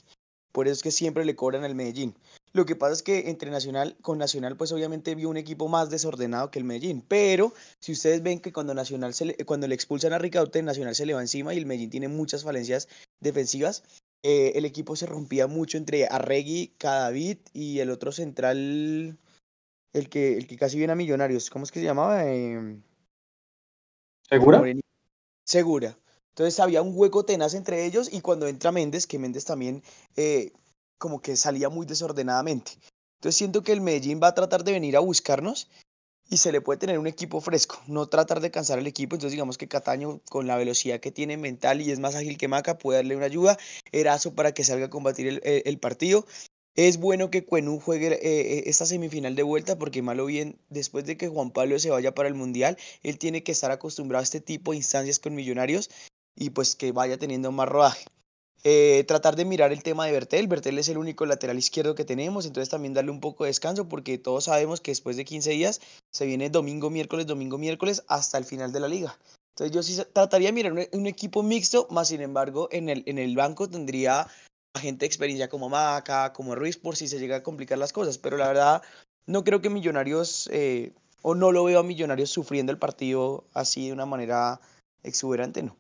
Por eso es que siempre le cobran al Medellín. Lo que pasa es que entre Nacional con Nacional, pues obviamente vio un equipo más desordenado que el Medellín. Pero si ustedes ven que cuando Nacional se le, cuando le expulsan a Ricaute, Nacional se le va encima y el Medellín tiene muchas falencias defensivas. Eh, el equipo se rompía mucho entre Arregui, Cadavid y el otro central, el que, el que casi viene a Millonarios. ¿Cómo es que se llamaba? Em, ¿Segura? Segura. Entonces había un hueco tenaz entre ellos y cuando entra Méndez, que Méndez también eh, como que salía muy desordenadamente. Entonces siento que el Medellín va a tratar de venir a buscarnos y se le puede tener un equipo fresco, no tratar de cansar al equipo. Entonces digamos que Cataño con la velocidad que tiene mental y es más ágil que Maca puede darle una ayuda. Erazo para que salga a combatir el, partido. Es bueno que Cuenú juegue eh, eh, esta semifinal de vuelta porque malo bien, después de que Juan Pablo se vaya para el Mundial, él tiene que estar acostumbrado a este tipo de instancias con Millonarios y pues que vaya teniendo más rodaje. Eh, tratar de mirar el tema de Bertel. Bertel es el único lateral izquierdo que tenemos, entonces también darle un poco de descanso porque todos sabemos que después de 15 días se viene domingo, miércoles, domingo, miércoles hasta el final de la liga. Entonces yo sí trataría de mirar un, equipo mixto, más sin embargo en el, en el banco tendría gente experiencia como Maca, como Ruiz, por si se llega a complicar las cosas. Pero la verdad, no creo que Millonarios, eh, o no lo veo a Millonarios sufriendo el partido así de una manera exuberante, no.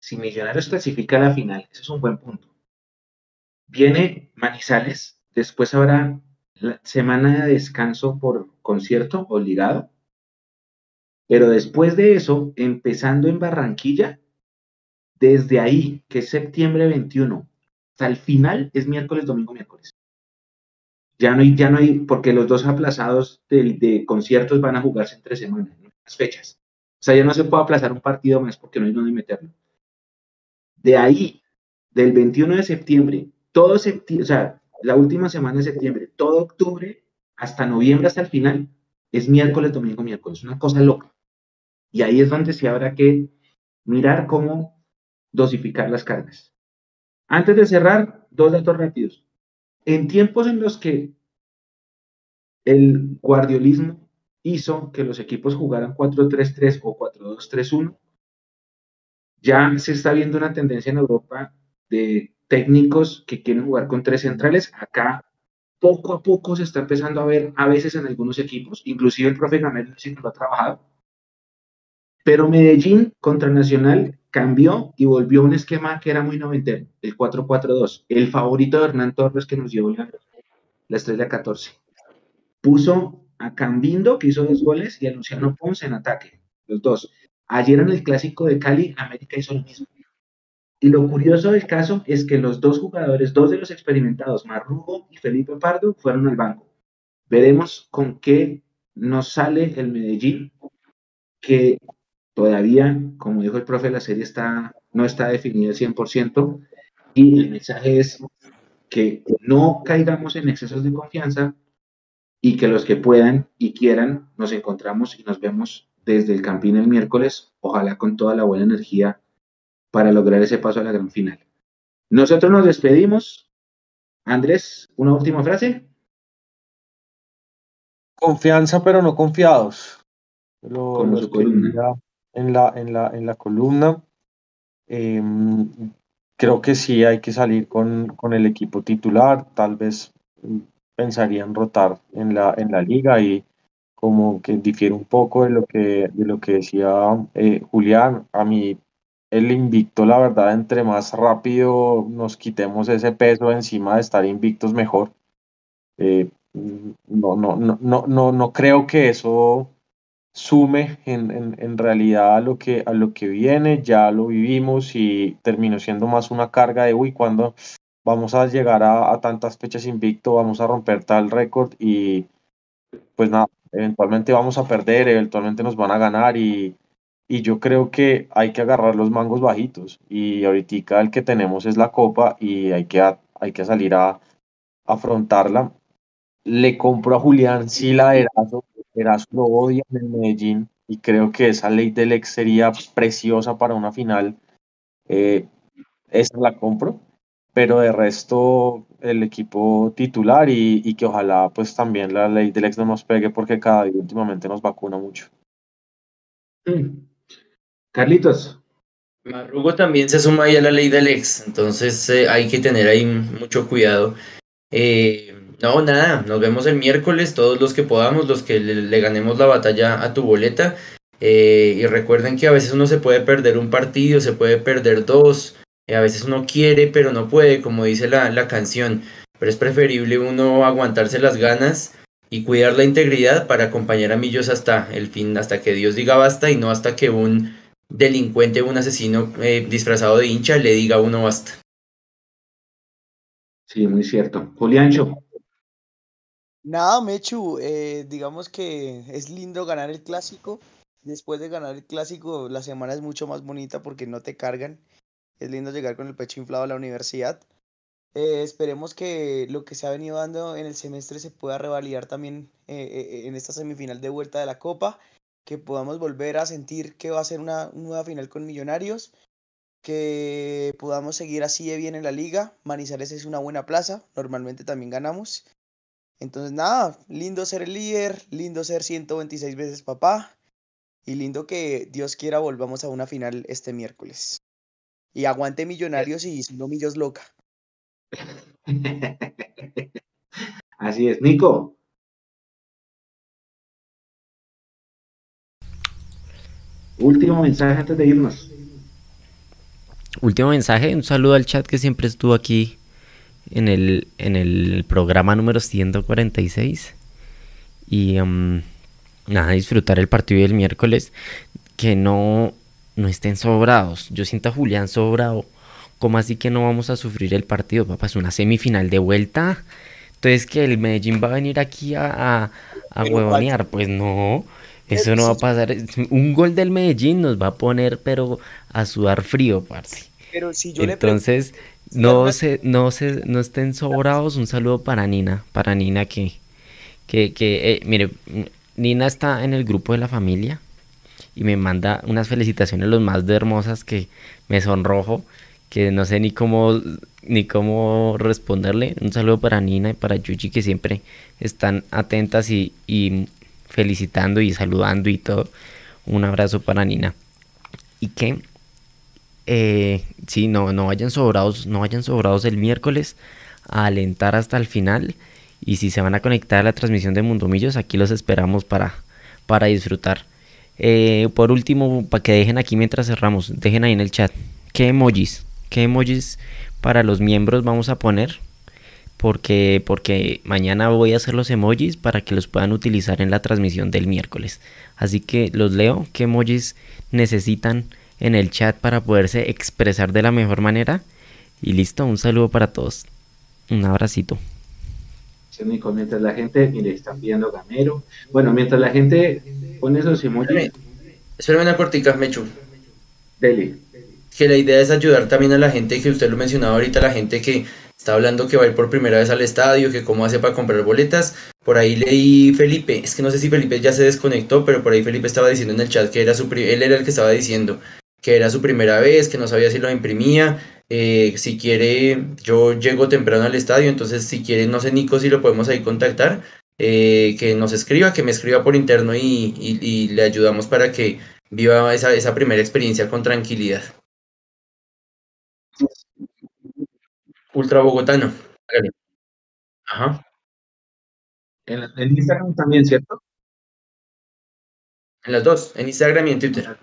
Si Millonarios clasifica a la final, eso es un buen punto. Viene Manizales, después habrá semana de descanso por concierto obligado. Pero después de eso, empezando en Barranquilla, desde ahí, que es septiembre 21, hasta el final es miércoles, domingo, miércoles. Ya no hay, ya no hay, porque los dos aplazados de, conciertos van a jugarse entre semanas, las fechas. O sea, ya no se puede aplazar un partido más porque no hay donde meterlo. De ahí, del 21 de septiembre, todo septiembre, o sea, la última semana de septiembre, todo octubre, hasta noviembre, hasta el final, es miércoles, domingo, miércoles. Una cosa loca. Y ahí es donde se habrá que mirar cómo dosificar las cargas. Antes de cerrar, dos datos rápidos. En tiempos en los que el guardiolismo hizo que los equipos jugaran 4-3-3 o 4-2-3-1, ya se está viendo una tendencia en Europa de técnicos que quieren jugar con tres centrales. Acá poco a poco se está empezando a ver a veces en algunos equipos, inclusive el profe Gamero sí lo ha trabajado. Pero Medellín contra Nacional cambió y volvió a un esquema que era muy noventero, el 4-4-2, el favorito de Hernán Torres que nos llevó la, la estrella 14. Puso a Cambindo, que hizo dos goles, y a Luciano Ponce en ataque, los dos. Ayer en el clásico de Cali, América hizo lo mismo. Y lo curioso del caso es que los dos jugadores, dos de los experimentados, Marrugo y Felipe Pardo, fueron al banco. Veremos con qué nos sale el Medellín, que todavía, como dijo el profe, la serie está, no está definida al 100%. Y el mensaje es que no caigamos en excesos de confianza y que los que puedan y quieran nos encontramos y nos vemos desde el Campín el miércoles, ojalá con toda la buena energía para lograr ese paso a la gran final. Nosotros nos despedimos. Andrés, una última frase. Confianza, pero no confiados. Como su columna. En la, en la, en la columna. Em, creo que sí hay que salir con, con, el equipo titular. Tal vez pensarían rotar en la, en la liga y como que difiere un poco de lo que, de lo que decía eh, Julián. A mí el invicto, la verdad, entre más rápido nos quitemos ese peso encima de estar invictos, mejor. Eh, no, no, no, no, no, no creo que eso sume en, en, realidad a lo, que, a lo que viene, ya lo vivimos y terminó siendo más una carga de, uy, cuando vamos a llegar a, a tantas fechas invicto, vamos a romper tal récord y pues nada, eventualmente vamos a perder, eventualmente nos van a ganar y, y yo creo que hay que agarrar los mangos bajitos y ahorita el que tenemos es la copa y hay que, hay que salir a, afrontarla. Le compro a Julián sí la Erazo, Erazo lo odia en el Medellín y creo que esa ley del ex sería preciosa para una final. Eh, esa la compro pero de resto el equipo titular y, que ojalá pues también la ley del ex no nos pegue porque cada día últimamente nos vacuna mucho. Mm. Carlitos. Marrugo también se suma ahí a la ley del ex, entonces eh, hay que tener ahí mucho cuidado. Eh, no, nada, nos vemos el miércoles, todos los que podamos, los que le, ganemos la batalla a tu boleta. Eh, y recuerden que a veces uno se puede perder un partido, se puede perder dos, eh, a veces uno quiere pero no puede, como dice la, la canción, pero es preferible uno aguantarse las ganas y cuidar la integridad para acompañar a Millos hasta el fin, hasta que Dios diga basta y no hasta que un delincuente, un asesino eh, disfrazado de hincha le diga uno basta. Sí, muy cierto. Juliancho. Nada, Mechu, eh, digamos que es lindo ganar el clásico. Después de ganar el clásico, la semana es mucho más bonita porque no te cargan es lindo llegar con el pecho inflado a la universidad. Eh, esperemos que lo que se ha venido dando en el semestre se pueda revalidar también eh, eh, en esta semifinal de vuelta de la Copa, que podamos volver a sentir que va a ser una nueva final con Millonarios, que podamos seguir así de bien en la liga. Manizales es una buena plaza, normalmente también ganamos. Entonces nada, lindo ser el líder, lindo ser 126 veces papá Y lindo que Dios quiera volvamos a una final este miércoles. Y aguante Millonarios y no Millos loca. [LAUGHS] Así es, Nico. Último mensaje antes de irnos. Último mensaje, un saludo al chat que siempre estuvo aquí en el, en el programa número 146. Y um, nada, disfrutar el partido del miércoles. Que no, no estén sobrados. Yo siento a Julián sobrado. ¿Cómo así que no vamos a sufrir el partido, papá? Es una semifinal de vuelta. Entonces, que el Medellín va a venir aquí a, a, a huevonear. Pues no. Eso no va a pasar. Un gol del Medellín nos va a poner, pero a sudar frío, parce. Pero si yo Entonces, no se, no se, no estén sobrados. Un saludo para Nina, para Nina que, que, que eh, mire, Nina está en el grupo de la familia y me manda unas felicitaciones los más de hermosas que me sonrojo, que no sé ni cómo, ni cómo responderle. Un saludo para Nina y para Yuji que siempre están atentas y, y felicitando y saludando y todo. Un abrazo para Nina. Y que eh, sí, no, no vayan sobrados, no vayan sobrados el miércoles a alentar hasta el final. Y si se van a conectar a la transmisión de Mundo Millos, aquí los esperamos para, para disfrutar. Eh, por último, para que dejen aquí mientras cerramos, dejen ahí en el chat qué emojis, qué emojis para los miembros vamos a poner porque, porque mañana voy a hacer los emojis para que los puedan utilizar en la transmisión del miércoles. Así que los leo, qué emojis necesitan en el chat para poderse expresar de la mejor manera. Y listo, un saludo para todos. Un abracito. mientras la gente, mire, están viendo Gamero. Bueno, mientras la gente pone esos emojis. Espérame una cortica, Mechu. Dele. Que la idea es ayudar también a la gente que usted lo mencionaba ahorita, la gente que Está hablando que va a ir por primera vez al estadio, que cómo hace para comprar boletas. Por ahí leí Felipe, es que no sé si Felipe ya se desconectó, pero por ahí Felipe estaba diciendo en el chat que era su él era el que estaba diciendo que era su primera vez, que no sabía si lo imprimía. Eh, si quiere, yo llego temprano al estadio, entonces si quiere, no sé Nico si lo podemos ahí contactar, eh, que nos escriba, que me escriba por interno y, y le ayudamos para que viva esa, esa primera experiencia con tranquilidad. Ultra Bogotano. Ajá. En, Instagram también, ¿cierto? En las dos, en Instagram y en Twitter. En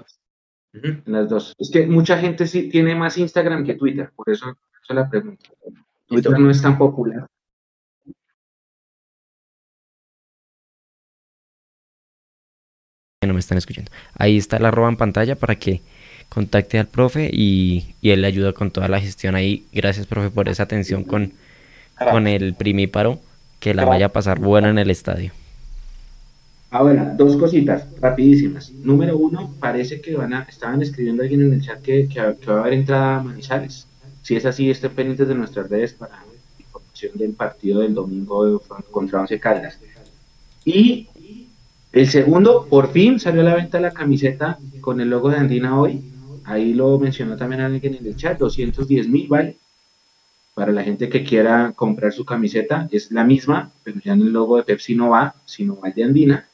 las dos. Es que mucha gente sí tiene más Instagram que Twitter, por eso, eso la pregunta. Twitter no es tan popular. No me están escuchando. Ahí está la arroba en pantalla para que contacte al profe y, él le ayuda con toda la gestión ahí. Gracias, profe, por esa atención con, con el primíparo. Que la vaya a pasar buena en el estadio. Ahora, dos cositas rapidísimas. Número uno, parece que van a, estaban escribiendo alguien en el chat que, va a haber entrada a Manizales. Si es así, estén pendientes de nuestras redes para información del partido del domingo contra Once Caldas. Y el segundo, por fin salió a la venta la camiseta con el logo de Andina hoy. Ahí lo mencionó también alguien en el chat, 210 mil, ¿vale? Para la gente que quiera comprar su camiseta, es la misma, pero ya en el logo de Pepsi no va, sino va el de Andina.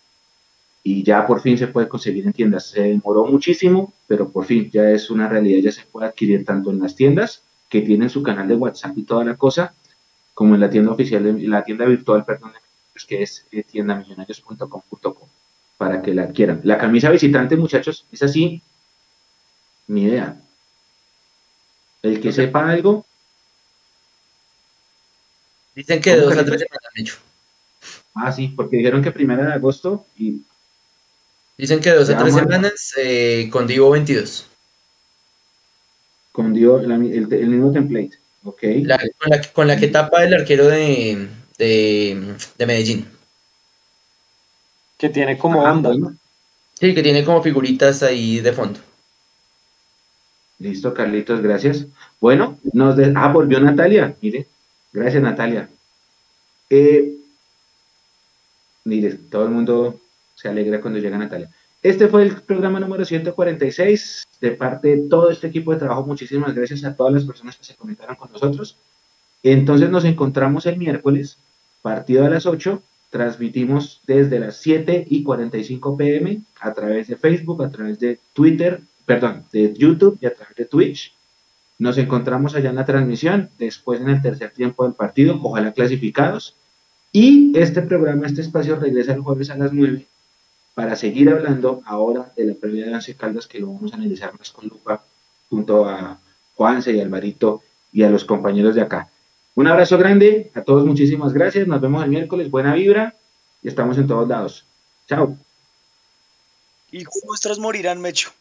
Y ya por fin se puede conseguir en tiendas. Se demoró muchísimo, pero por fin ya es una realidad, ya se puede adquirir tanto en las tiendas, que tienen su canal de WhatsApp y toda la cosa, como en la tienda oficial, de, la tienda virtual, perdón, que es eh, tiendamillonarios.com.co, para que la adquieran. La camisa visitante, muchachos, es así, ni idea. El que sepa algo. Dicen que dos a tres semanas, hecho. Ah, sí, porque dijeron que primera de agosto y. Dicen que dos a tres semanas eh, con Divo 22. Con Divo, el, mismo template. Ok. con, la, que tapa el arquero de, de, Medellín. Que tiene como ah, onda. Sí, que tiene como figuritas ahí de fondo. Listo, Carlitos, gracias. Bueno, nos de... ah, volvió Natalia, mire. Gracias, Natalia. Eh, mire, todo el mundo se alegra cuando llega Natalia. Este fue el programa número 146 de parte de todo este equipo de trabajo. Muchísimas gracias a todas las personas que se conectaron con nosotros. Entonces nos encontramos el miércoles, partido a las 8, transmitimos desde las 7 y 45 pm a través de Facebook, a través de Twitter, perdón, de YouTube y a través de Twitch. Nos encontramos allá en la transmisión, después en el tercer tiempo del partido, ojalá clasificados. Y este programa, este espacio regresa el jueves a las 9 para seguir hablando ahora de la previa de Once Caldas que lo vamos a analizar más con lupa junto a Juanse y Alvarito y a los compañeros de acá. Un abrazo grande, a todos muchísimas gracias, nos vemos el miércoles, buena vibra y estamos en todos lados. Chao. Hijos nuestros morirán, Mecho.